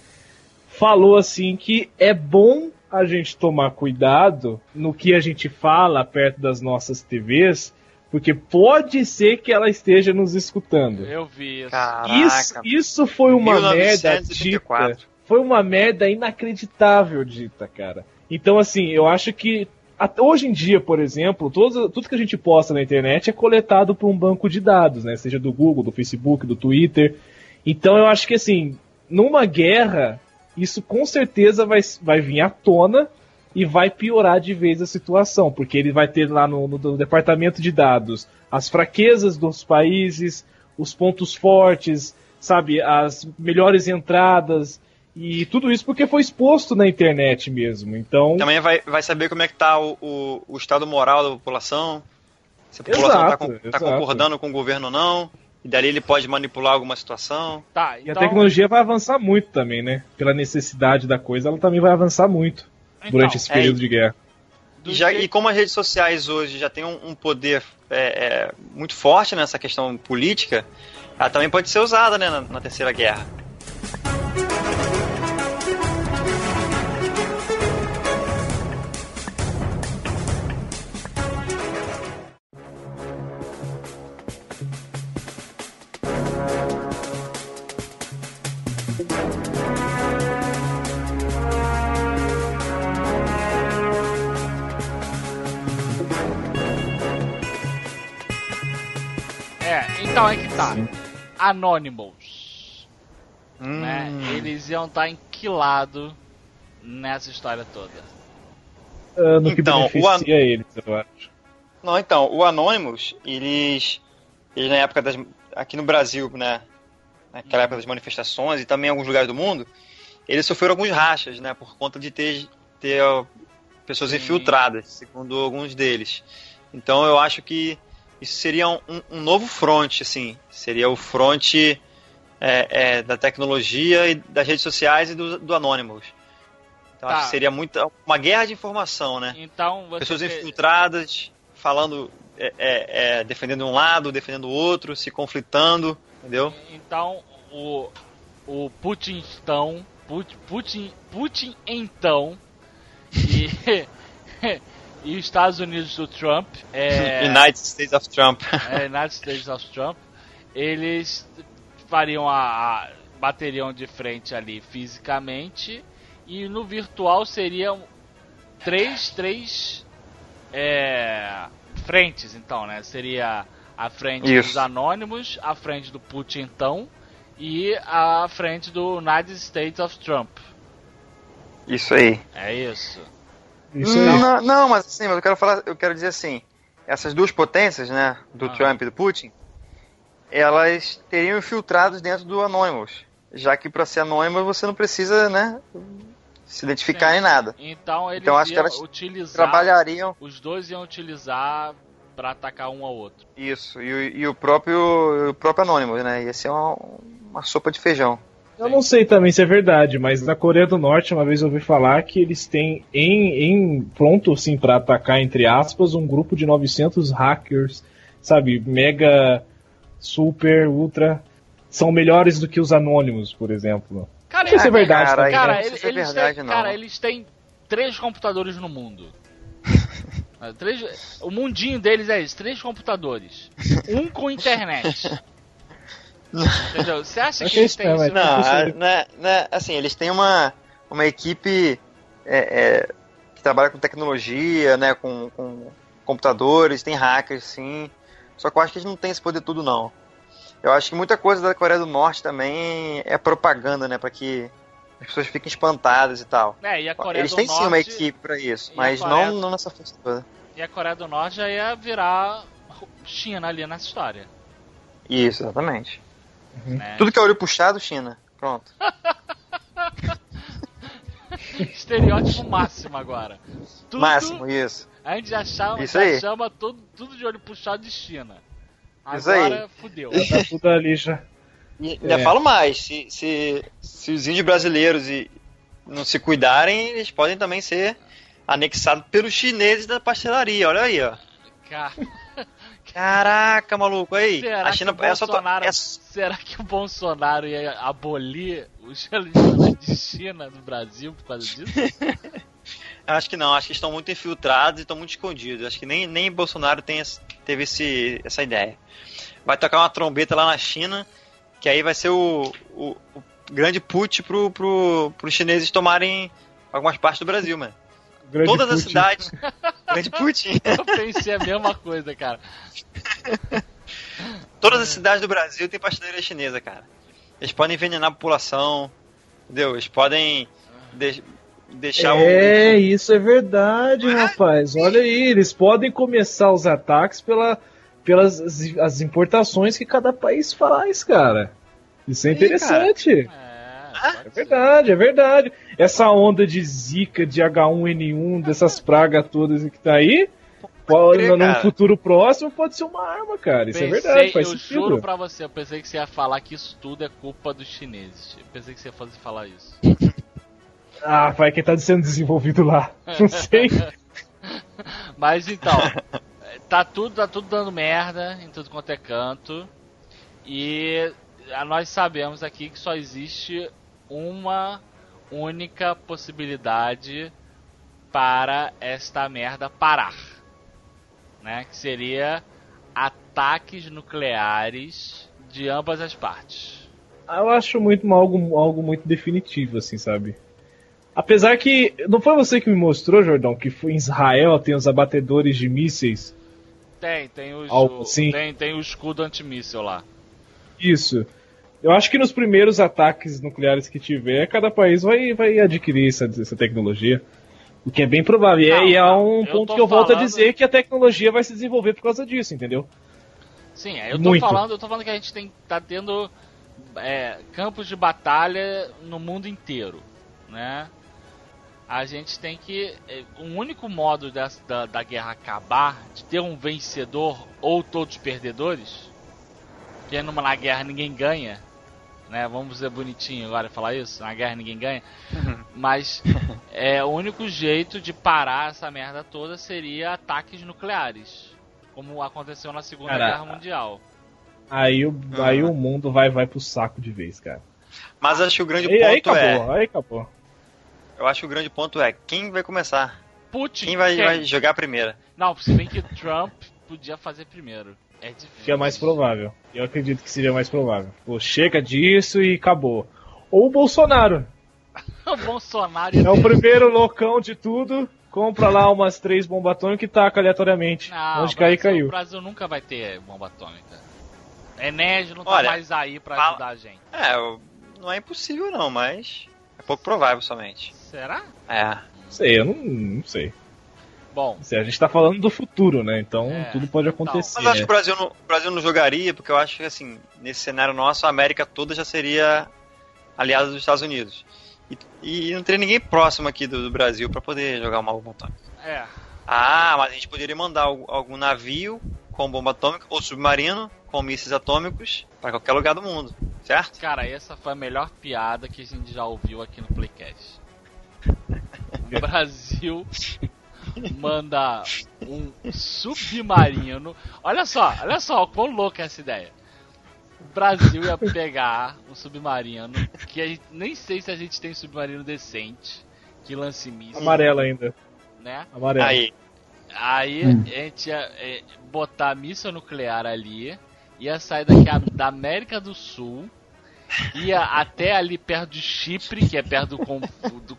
falou assim que é bom a gente tomar cuidado no que a gente fala perto das nossas TVs, porque pode ser que ela esteja nos escutando. Eu vi isso. Caraca. Isso, isso foi uma merda 1984. dita. Foi uma merda inacreditável dita, cara. Então, assim, eu acho que até hoje em dia, por exemplo, tudo que a gente posta na internet é coletado por um banco de dados, né? Seja do Google, do Facebook, do Twitter. Então eu acho que assim, numa guerra, isso com certeza vai, vai vir à tona e vai piorar de vez a situação, porque ele vai ter lá no, no departamento de dados as fraquezas dos países, os pontos fortes, sabe, as melhores entradas e tudo isso porque foi exposto na internet mesmo. Então, Também vai, vai saber como é que tá o, o, o estado moral da população. Se a população tá, Exato, con- tá concordando com o governo ou não. E dali ele pode manipular alguma situação. Tá, e a então, tecnologia vai avançar muito também, né? Pela necessidade da coisa, ela também vai avançar muito então, durante esse é, período de guerra. E, já, e como as redes sociais hoje já têm um, um poder é, é, muito forte nessa questão política, ela também pode ser usada né, na, na Terceira Guerra. Tá. Anonymous, Hum, né? Eles iam estar enquilados nessa história toda. Ah, no que Então, o beneficia eles, eu acho. Não, então, o Anonymous, eles, eles na época das. Aqui no Brasil, né? Naquela época das manifestações e também em alguns lugares do mundo, eles sofreram alguns rachas, né? Por conta de ter, ter pessoas Sim. infiltradas, segundo alguns deles. Então eu acho que isso seria um, um novo front, assim. Seria o front é, é, da tecnologia e das redes sociais e do, do Anonymous. Então Tá. acho que seria muita, uma guerra de informação, né? Então você pessoas infiltradas, falando, é, é, é, defendendo um lado, defendendo o outro, se conflitando, entendeu? Então o o Putin então Putin Putin, Putin então e [laughs] e os Estados Unidos do Trump é, [laughs] United States of Trump. é, United States of Trump, eles fariam a, a- bateriam de frente ali fisicamente E no virtual seriam três, três é, frentes, então, né? Seria a frente Isso. dos anônimos, a frente do Putin, então, e a frente do United States of Trump. Isso aí. É isso. Isso não, aí. não, não, mas assim, mas eu quero falar, eu quero dizer assim, essas duas potências, né, do Ah. Trump e do Putin, elas teriam infiltrados dentro do Anonymous, já que para ser Anonymous você não precisa, né, se identificar Sim. nem nada. Então eles Então, acho que elas utilizar. Trabalhariam Os dois iam utilizar pra atacar um ao outro. isso e, o- e o próprio o próprio Anonymous, né, ia ser uma, uma sopa de feijão. Eu não sei também se é verdade, mas na Coreia do Norte, uma vez eu ouvi falar que eles têm em, em pronto, assim, pra atacar, entre aspas, um grupo de 900 hackers, sabe, mega, super, ultra, são melhores do que os anônimos, por exemplo. Cara, Não sei se é eles- verdade Cara, também, Cara, né? sei eles, é eles verdade, têm, cara, eles têm três computadores no mundo. Ah, [laughs] Três, o mundinho deles é isso, três computadores. Um com internet. [laughs] Entendeu? Você acha que eles têm isso? Não, né, né, assim, eles têm uma, uma equipe é, é, que trabalha com tecnologia, né, com, com computadores, tem hackers, sim. Só que eu acho que eles não têm esse poder tudo, não. Eu acho que muita coisa da Coreia do Norte também é propaganda, né, para que as pessoas fiquem espantadas e tal. É, e a Coreia Eles do têm Norte, sim uma equipe para isso, e a mas Coreia- não, não nessa força toda. E a Coreia do Norte já ia virar China ali nessa história. Isso, exatamente. Né? Tudo que é olho puxado, China. Pronto. [laughs] Estereótipo máximo agora. Tudo, Máximo, isso. A gente já chama, Isso já chama tudo, tudo de olho puxado de China. Isso aí. Agora fudeu. Tá tudo ali já. E ainda É. falo mais, se, se, se os índios brasileiros e não se cuidarem, eles podem também ser anexados pelos chineses da pastelaria, olha aí, ó. Cara, Caraca, maluco, aí. será, a China que o é só to- Bolsonaro, é- será que o Bolsonaro ia abolir os religiosos de China no Brasil por causa disso? [laughs] Acho que não, acho que estão muito infiltrados e estão muito escondidos. Acho que nem, nem Bolsonaro tem, teve esse, essa ideia. Vai tocar uma trombeta lá na China, que aí vai ser o, o, o grande put pro, pro, pros chineses tomarem algumas partes do Brasil, mano. Grande Todas as Putin. cidades. [laughs] grande Putin. Eu pensei a mesma coisa, cara. Todas as cidades do Brasil tem pastelaria chinesa, cara. Eles podem envenenar a população, entendeu? Eles podem de- deixar É, isso é verdade, rapaz. Olha aí, eles podem começar os ataques pela, pelas as, importações que cada país faz, cara. Isso é Ih, É, interessante. pode É verdade, é verdade. Essa onda de zika, de H1N1, dessas pragas todas que tá aí, pode, crer, num futuro próximo pode ser uma arma, cara. Isso é Pensei, verdade, faz eu sentido. juro pra você, eu pensei que você ia falar que isso tudo é culpa dos chineses. Eu pensei que você ia fazer falar isso. [laughs] Ah, vai que tá sendo desenvolvido lá. [laughs] Não sei. Mas então, tá tudo, tá tudo dando merda em tudo quanto é canto. E ah, nós sabemos aqui que só existe uma única possibilidade para esta merda parar. Né? Que seria ataques nucleares de ambas as partes. Eu acho muito algo, algo muito definitivo, assim, sabe? Apesar que. Não foi você que me mostrou, Jordão, que foi em Israel tem os abatedores de mísseis? Tem, tem, os, Algo o, assim? tem, tem o escudo antimíssil lá. Isso. Eu acho que nos primeiros ataques nucleares que tiver, cada país vai, vai adquirir essa, essa tecnologia. O que é bem provável. Não, e é um ponto que eu volto a dizer que a tecnologia vai se desenvolver por causa disso, entendeu? Sim, é, eu tô Muito. falando, eu tô falando que a gente tem tá tendo é, campos de batalha no mundo inteiro, né? A gente tem que é, o único modo dessa, da, da guerra acabar, de ter um vencedor ou todos perdedores, que numa na guerra ninguém ganha, né? Vamos ser bonitinho agora e falar isso, na guerra ninguém ganha. Mas [laughs] é o único jeito de parar essa merda toda seria ataques nucleares, como aconteceu na Segunda Cara, Guerra Mundial. Aí, o, Ah. aí o mundo vai, vai pro saco de vez, cara. Mas acho que o grande E aí ponto acabou, é. aí acabou. Eu acho que o grande ponto é quem vai começar. Putin. Quem vai, quem? vai jogar a primeira. Não, se bem que Trump podia fazer primeiro. É difícil. Que é mais provável. Eu acredito que seria mais provável. Pô, chega disso e acabou. Ou o Bolsonaro. [laughs] o Bolsonaro É o primeiro loucão de tudo. Compra lá umas três bombas atômicas e taca aleatoriamente. Não, Onde o cair, Brasil- caiu. O Brasil nunca vai ter bomba atômica. Enésio não tá Olha, mais aí pra fala- ajudar a gente. É, não é impossível não, mas é pouco provável somente. Será? É. Não sei, eu não, não sei. Bom, Não sei, A gente tá falando do futuro, né? Então É. tudo pode acontecer. Mas acho que né? o Brasil, não, o Brasil não jogaria, porque eu acho que assim, nesse cenário nosso, a América toda já seria aliada dos Estados Unidos. E, e não teria ninguém próximo aqui do, do Brasil pra poder jogar uma bomba atômica. é. Ah, mas a gente poderia mandar al- algum navio com bomba atômica ou submarino com mísseis atômicos pra qualquer lugar do mundo, certo? Cara, essa foi a melhor piada que a gente já ouviu aqui no Playcast. [laughs] O Brasil manda um submarino. Olha só, olha só, quão louca é essa ideia. O Brasil ia pegar um submarino, que a gente, nem sei se a gente tem submarino decente, que lance mísseis, Amarelo ainda. né? Amarelo. Aí, Aí Hum. a gente ia é, botar míssil nuclear ali, ia sair daqui a- da América do Sul, ia até ali perto de Chipre, que é perto do, conf- do,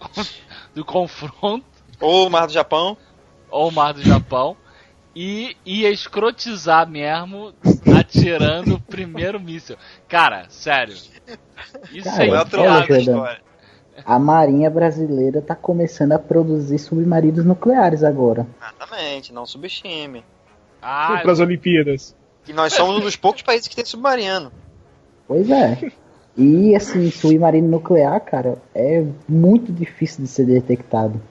do confronto, ou o Mar do Japão. ou o Mar do Japão, e ia escrotizar mesmo, atirando o primeiro míssil. Cara, sério. Isso Cara, é Qual o outro lado da Jordão. história? A Marinha Brasileira tá começando a produzir submarinos nucleares agora. Exatamente, não subestime. Ah, Para as Olimpíadas. E nós somos um dos poucos países que tem submarino. Pois é. E assim, submarino nuclear, cara, é muito difícil de ser detectado.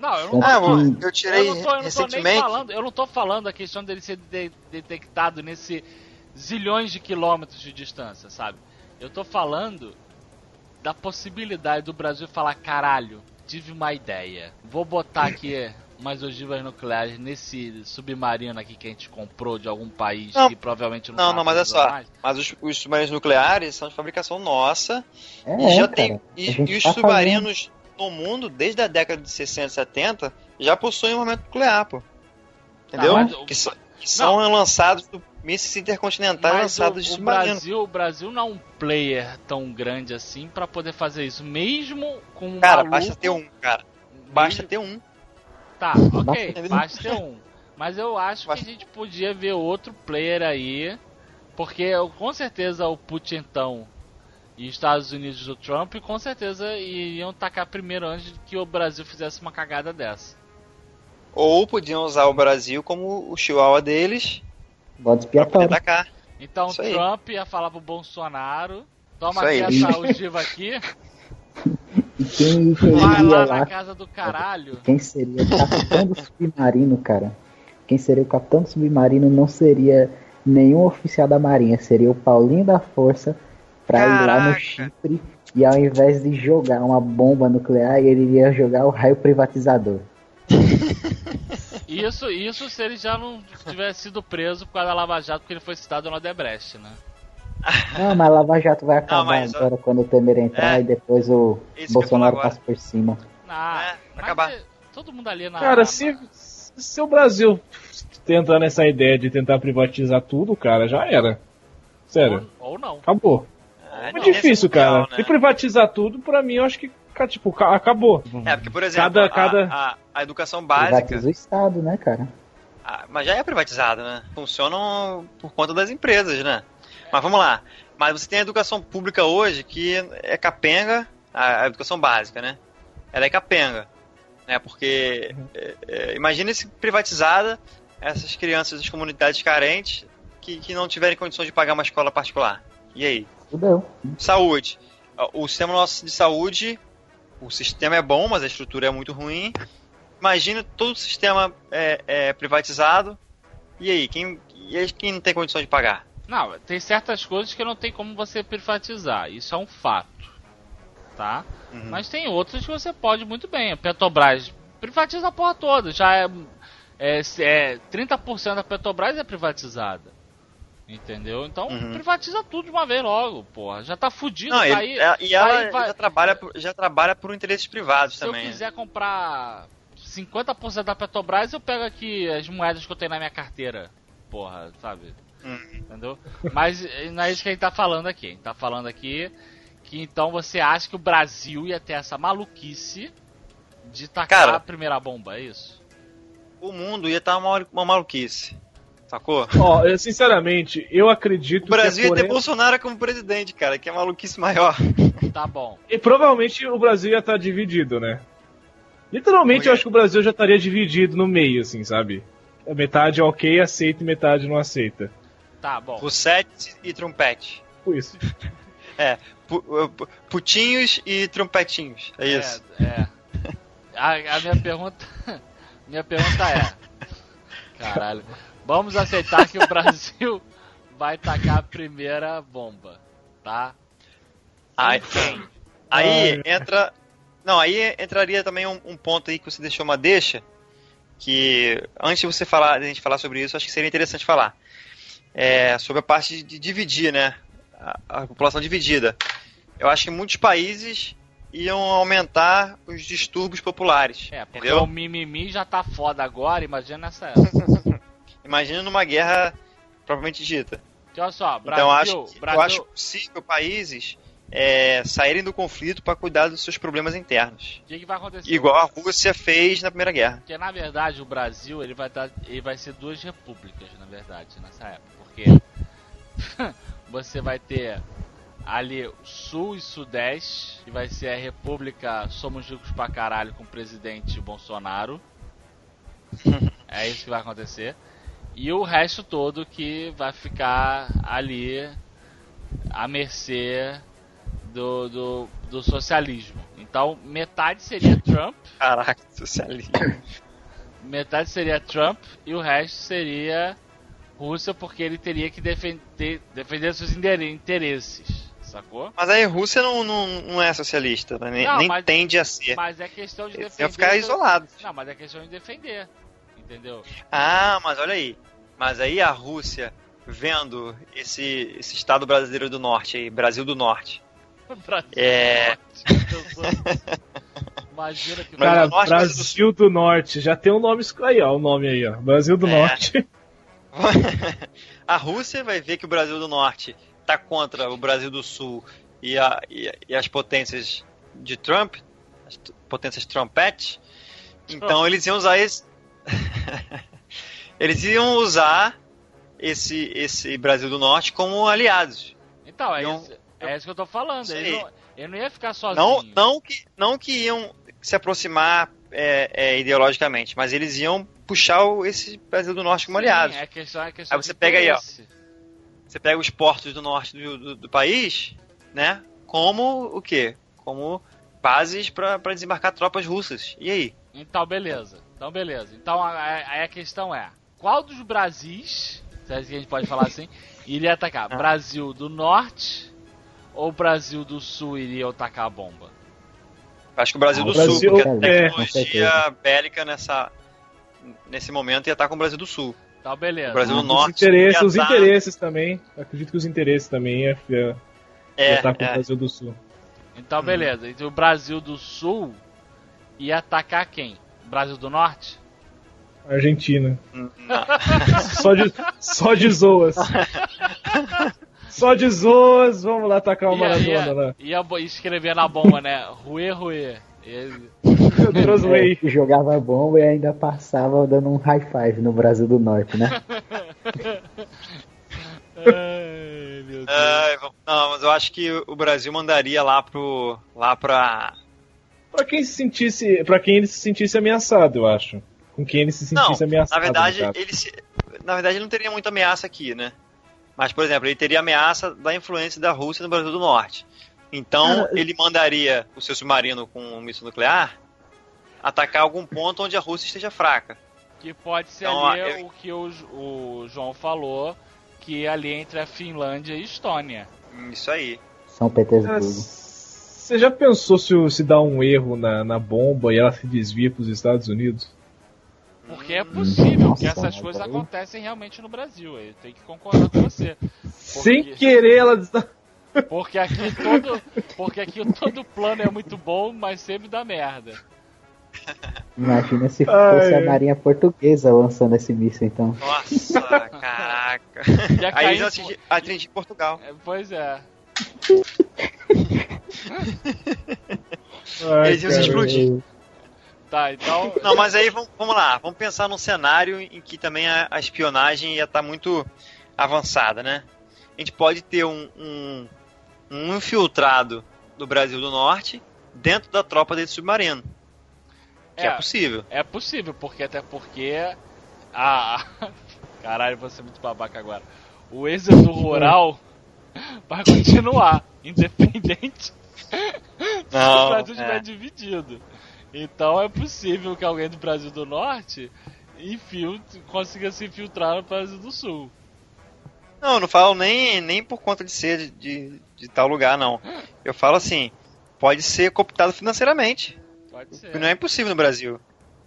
Não, eu não Tanto Ah, que- eu Eu tirei não tô, eu não tô nem falando, eu não tô falando a questão dele ser de- detectado nesse zilhões de quilômetros de distância, sabe? Eu tô falando da possibilidade do Brasil falar, caralho, tive uma ideia. Vou botar aqui [laughs] umas ogivas nucleares nesse submarino aqui que a gente comprou de algum país Não. que provavelmente não Não, tá não, mas é só. mais. Mas os, os submarinos nucleares são de fabricação nossa. É, e já cara. tem. E, e os tá submarinos no mundo, desde a década de 60, 70, já possuem um armamento nuclear, pô. Entendeu? Tá, mas o- que, so- que são lançados do mísseis intercontinentais Mas lançados de o, o. Brasil, o Brasil não é um player tão grande assim pra poder fazer isso, mesmo com um Cara, maluco, basta ter um, cara. Basta mesmo- ter um. Tá, ok, Basta- basta ter um. Mas eu acho Basta- que a gente podia ver outro player aí, porque eu- com certeza o Putin então e os Estados Unidos do Trump com certeza iriam tacar primeiro antes que o Brasil fizesse uma cagada dessa. Ou podiam usar o Brasil como o chihuahua deles poder expiatório. atacar. Então Isso aí. Trump ia falar pro Bolsonaro, toma Isso aqui aí. essa ogiva aqui, [laughs] E quem, quem vai lá lá, na casa do caralho. quem seria o capitão do submarino, cara? Quem seria o capitão do submarino não seria nenhum oficial da Marinha, seria o Paulinho da Força pra ir lá no Caraca. Chipre e ao invés de jogar uma bomba nuclear, ele iria jogar o raio privatizador. Isso, isso se ele já não tivesse sido preso por causa da Lava Jato, porque ele foi citado no Odebrecht, né? Não, mas Lava Jato vai acabar mas, ó, agora quando o Temer entrar é. e depois o Bolsonaro passa por cima. Ah, É, acabar. todo mundo ali na. Cara, se, se o Brasil tentar nessa ideia de tentar privatizar tudo, cara, já era. Sério, Ou, ou não. acabou. É, É não, difícil, é mundial, cara. né? Se privatizar tudo, pra mim, eu acho que, tipo, ca- acabou. É, porque, por exemplo, Cada- a- cada- A, a educação básica, Privatiza o Estado, né, cara? ah, mas já é privatizada, né? Funcionam por conta das empresas, né? Mas vamos lá. Mas você tem a educação pública hoje que é capenga, a, a educação básica, né? Ela é capenga, né? Porque é, é, imagina se privatizada essas crianças das comunidades carentes que, que não tiverem condições de pagar uma escola particular. E aí? Fudeu. Saúde. O sistema nosso de saúde, o sistema é bom, mas a estrutura é muito ruim. Imagina todo o sistema é, é privatizado. E aí, quem, e aí quem não tem condições de pagar? Não, tem certas coisas que não tem como você privatizar. Isso é um fato. Tá? Uhum. Mas tem outras que você pode muito bem. A Petrobras privatiza a porra toda. Já é. é, é 30% da Petrobras é privatizada. Entendeu? Então Uhum. privatiza tudo de uma vez logo, porra. Já tá fudido. Não, tá aí, é- e ela aí vai- já, trabalha, por- já trabalha por interesses privados Se também. eu né? quiser comprar 50% da Petrobras, eu pego aqui as moedas que eu tenho na minha carteira. Porra, sabe? Hum. Entendeu? Mas eh, não é isso que a gente tá falando aqui. A gente tá falando aqui Que então você acha que o Brasil ia ter essa maluquice de tacar Cara. a primeira bomba, é isso? O mundo ia estar uma, uma maluquice. Sacou? Ó, eu, sinceramente, eu acredito O Brasil que ia ter Coreia... Bolsonaro como presidente, cara, que é maluquice maior. Tá bom. E provavelmente o Brasil ia estar dividido, né? Literalmente, eu acho que o Brasil já estaria dividido no meio, assim, sabe? Metade é ok, aceita e metade não aceita. Tá bom. Russete e trompete. Por isso. [laughs] Pu- uh, pu- putinhos e trompetinhos. É isso. É, é. A, a minha pergunta. [laughs] Minha pergunta é. [laughs] Caralho. Vamos aceitar que o [laughs] Brasil vai tacar a primeira bomba, tá? Aí, Quem? aí entra. Não, aí entraria também um, um ponto aí que você deixou uma deixa. Que antes de você falar, de a gente falar sobre isso, acho que seria interessante falar. É, sobre a parte de dividir, né? A, a população dividida. Eu acho que muitos países iam aumentar os distúrbios populares. É, porque entendeu? o mimimi já tá foda agora, imagina nessa época. [laughs] Imagina numa guerra propriamente dita. Que olha só, Brasil, então acho, que- Brasil, eu acho possível países é, saírem do conflito para cuidar dos seus problemas internos. o que, que vai acontecer? Igual a Rússia fez na Primeira Guerra. Porque na verdade o Brasil ele vai, dar, ele vai ser duas repúblicas, na verdade, nessa época. Porque [laughs] você vai ter ali Sul e Sudeste, que vai ser a República Somos Ricos pra Caralho com o presidente Bolsonaro. [laughs] é isso que vai acontecer. E o resto todo que vai ficar ali à mercê do, do, do socialismo. Então metade seria Trump Caraca, socialismo. metade seria Trump e o resto seria Rússia, porque ele teria que defender, defender seus interesses, sacou? Mas aí Rússia não, não, não é socialista, né? nem, Não, nem mas- tende a ser. Mas é questão de defender. ficar isolados. Não, mas é questão de defender, entendeu? Ah, mas olha aí. Mas aí a Rússia, vendo esse, esse estado brasileiro do norte aí, Brasil do Norte. [laughs] Brasil É. do Norte, [laughs] Imagina que Brasil Cara, do Norte, Brasil do Norte. Já tem um nome aí, ó. O nome aí, ó. Brasil do É. Norte. [laughs] a Rússia vai ver que o Brasil do Norte tá contra o Brasil do Sul e, a- e- e as potências de Trump, as potências Trumpete. Então eles iam usar esse. Eles iam usar esse, esse Brasil do Norte como aliados. Então, é, Não- isso, é isso que eu tô falando. Ele aí. não, ele não ia ficar sozinho. Não, não, que, não que iam se aproximar é, é, ideologicamente, mas eles iam puxar o- esse Brasil do Norte como Sim, aliados. É questão, é questão Aí você pega aí, ó. Você pega os portos do norte do, do- do país, né? Como o quê? Como bases para desembarcar tropas russas. E aí? Então, beleza. Então, beleza. Então, a- a- aí a questão é: qual dos Brasis, se é que a gente pode falar assim, [laughs] iria atacar? Ah. Brasil do Norte ou Brasil do Sul iria atacar a bomba? Acho que o Brasil Ah, do o Brasil- Sul, porque a é, tecnologia certeza. bélica nessa, nesse momento ia estar com o Brasil do Sul. Então, beleza. O Brasil do Os Norte. interesses, ia os tá- interesses também. Acredito que os interesses também ia, ia, É, ia tá com o é. Brasil do Sul. Então, beleza. Então, o Brasil do Sul ia atacar quem? Brasil do Norte? Argentina. Não. Só de, só de zoas. Só de zoas, vamos lá atacar o Maradona lá. ia bo- escrever na bomba, né? Rue, rue. E- Translate. É, jogava bomba e ainda passava dando um high five no Brasil do Norte, né? Ai, meu Deus. Vamos- não, mas eu acho que o Brasil mandaria lá pro. lá pra. Pra quem se sentisse. Pra quem ele se sentisse ameaçado, eu acho. Com quem ele se Não, sentisse ameaçado. na verdade, ele se, na verdade ele não teria muita ameaça aqui, né? Mas, por exemplo, ele teria ameaça da influência da Rússia no Brasil do Norte. Então, Cara, ele mandaria o seu submarino com um míssil nuclear atacar algum ponto onde a Rússia esteja fraca. Que pode ser Então, ali eu- o que o, o João falou, que é ali entre a Finlândia e Estônia. Isso aí. São Petersburgo. Você já pensou se, se dá um erro na, na bomba e ela se desvia pros Estados Unidos? Porque é possível Nossa, que essas coisas aí- acontecem realmente no Brasil. Eu tenho que concordar com você. Sem querer, ela. Porque aqui todo, porque aqui todo plano é muito bom, mas sempre dá merda. Imagina se fosse ai. a marinha portuguesa lançando esse míssil, então. Nossa, [laughs] caraca. Ia Aí fo- atingir, atingir Portugal. É, Pois é. Ai, Eles iam se cara. explodir. Tá, então. Não, mas aí vamos, vamos lá, vamos pensar num cenário em que também a, a espionagem ia estar muito avançada, né? A gente pode ter um, um, um infiltrado do Brasil do Norte dentro da tropa desse submarino. Que é, É. possível. É possível, porque até porque. A. [laughs] Caralho, vou ser muito babaca agora. O êxodo rural [laughs] vai continuar, independente se o Não, [laughs] Brasil estiver é. dividido. Então é possível que alguém do Brasil do Norte consiga se infiltrar no Brasil do Sul. Não, eu não falo nem, nem por conta de ser de, de, de tal lugar, não. Eu falo assim, pode ser cooptado financeiramente. Pode ser. Que não é impossível no Brasil.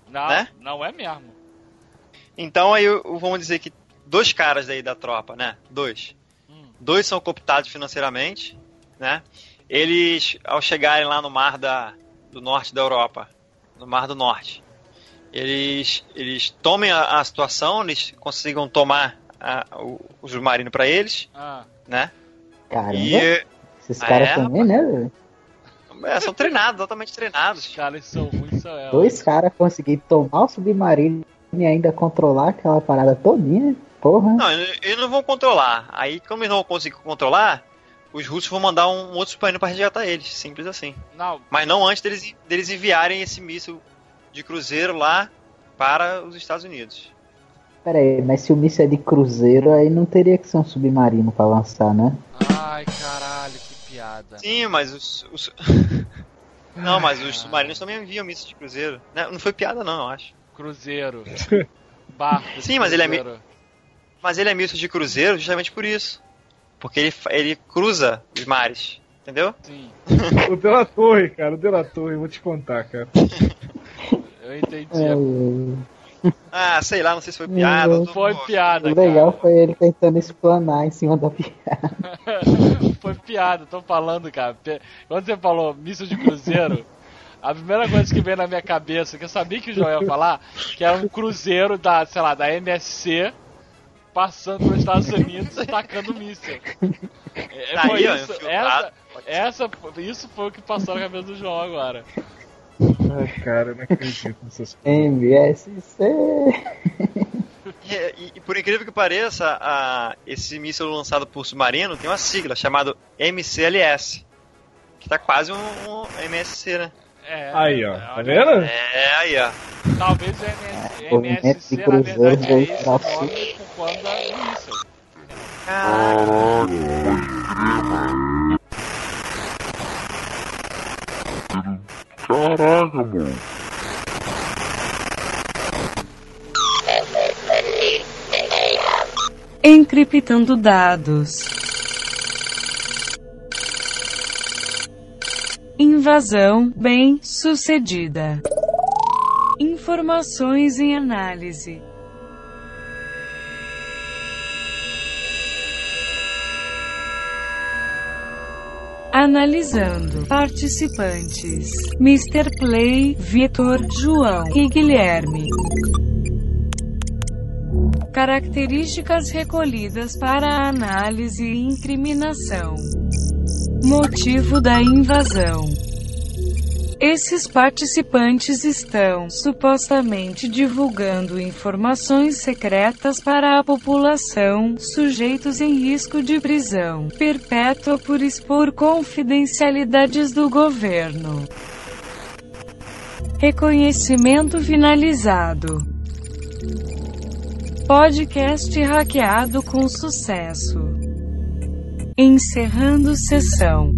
Não, né? não é mesmo. Então aí eu- vamos dizer que dois caras daí da tropa, né? Dois. Hum. Dois são cooptados financeiramente, né? Eles, ao chegarem lá no mar da, do norte da Europa, no mar do norte, eles, eles tomem a, a situação, eles consigam tomar a- o, o submarino para eles, Ah, né? Caramba, E esses caras é, também, né? é, são treinados, totalmente treinados. os caras são ruins, são elas. Dois caras conseguiram tomar o submarino e ainda controlar aquela parada todinha. Porra. Não, eles eles não vão controlar. Aí, como eles não vão conseguir controlar, os russos vão mandar um outro submarino para resgatar eles. Simples assim. Não, Mas não antes deles, deles enviarem esse míssil de cruzeiro lá para os Estados Unidos. Pera aí, mas se o míssil é de cruzeiro, aí não teria que ser um submarino pra lançar, né? ai caralho, que piada. Sim, mas os. os- [laughs] não, mas os submarinos também enviam míssil de cruzeiro. Não, não foi piada, não, eu acho. Cruzeiro. Barco. Sim, mas ele é mi- cruzeiro. Mas ele é míssil de cruzeiro justamente por isso. Porque ele, ele cruza os mares. Entendeu? Sim, O De La Torre, cara, o De La Torre, vou te contar, cara. [laughs] eu entendi. É, Ah, sei lá, não sei se foi piada. Não, Foi piada, o legal cara. foi ele tentando explanar em cima da piada. [laughs] Foi piada, tô falando, cara. Quando você falou míssil de cruzeiro, a primeira coisa que veio na minha cabeça, que eu sabia que o João ia falar, que era um cruzeiro da, sei lá, da MSC passando pelos Estados Unidos e tacando míssil. É, Tá foi aí, ó, isso, infiltrado. essa, essa, isso foi o que passou na cabeça do João agora. Ai, cara, eu não acredito nessas coisas. MSC. E, e- e por incrível que pareça, a- esse míssil lançado por submarino tem uma sigla chamada MCLS. Que tá quase um, um MSC, né? É, Aí, ó, olha, tá vendo? É, aí, ó. Talvez o MS, MSC, na verdade, é esse pra nome por conta do míssil. Encriptando dados. Invasão bem sucedida. Informações em análise. Analisando participantes: Mr. Play, Vitor, João e Guilherme. Características recolhidas para análise e incriminação. Motivo da invasão. Esses participantes estão supostamente divulgando informações secretas para a população, sujeitos em risco de prisão perpétua por expor confidencialidades do governo. Reconhecimento finalizado. Podcast hackeado com sucesso. Encerrando sessão.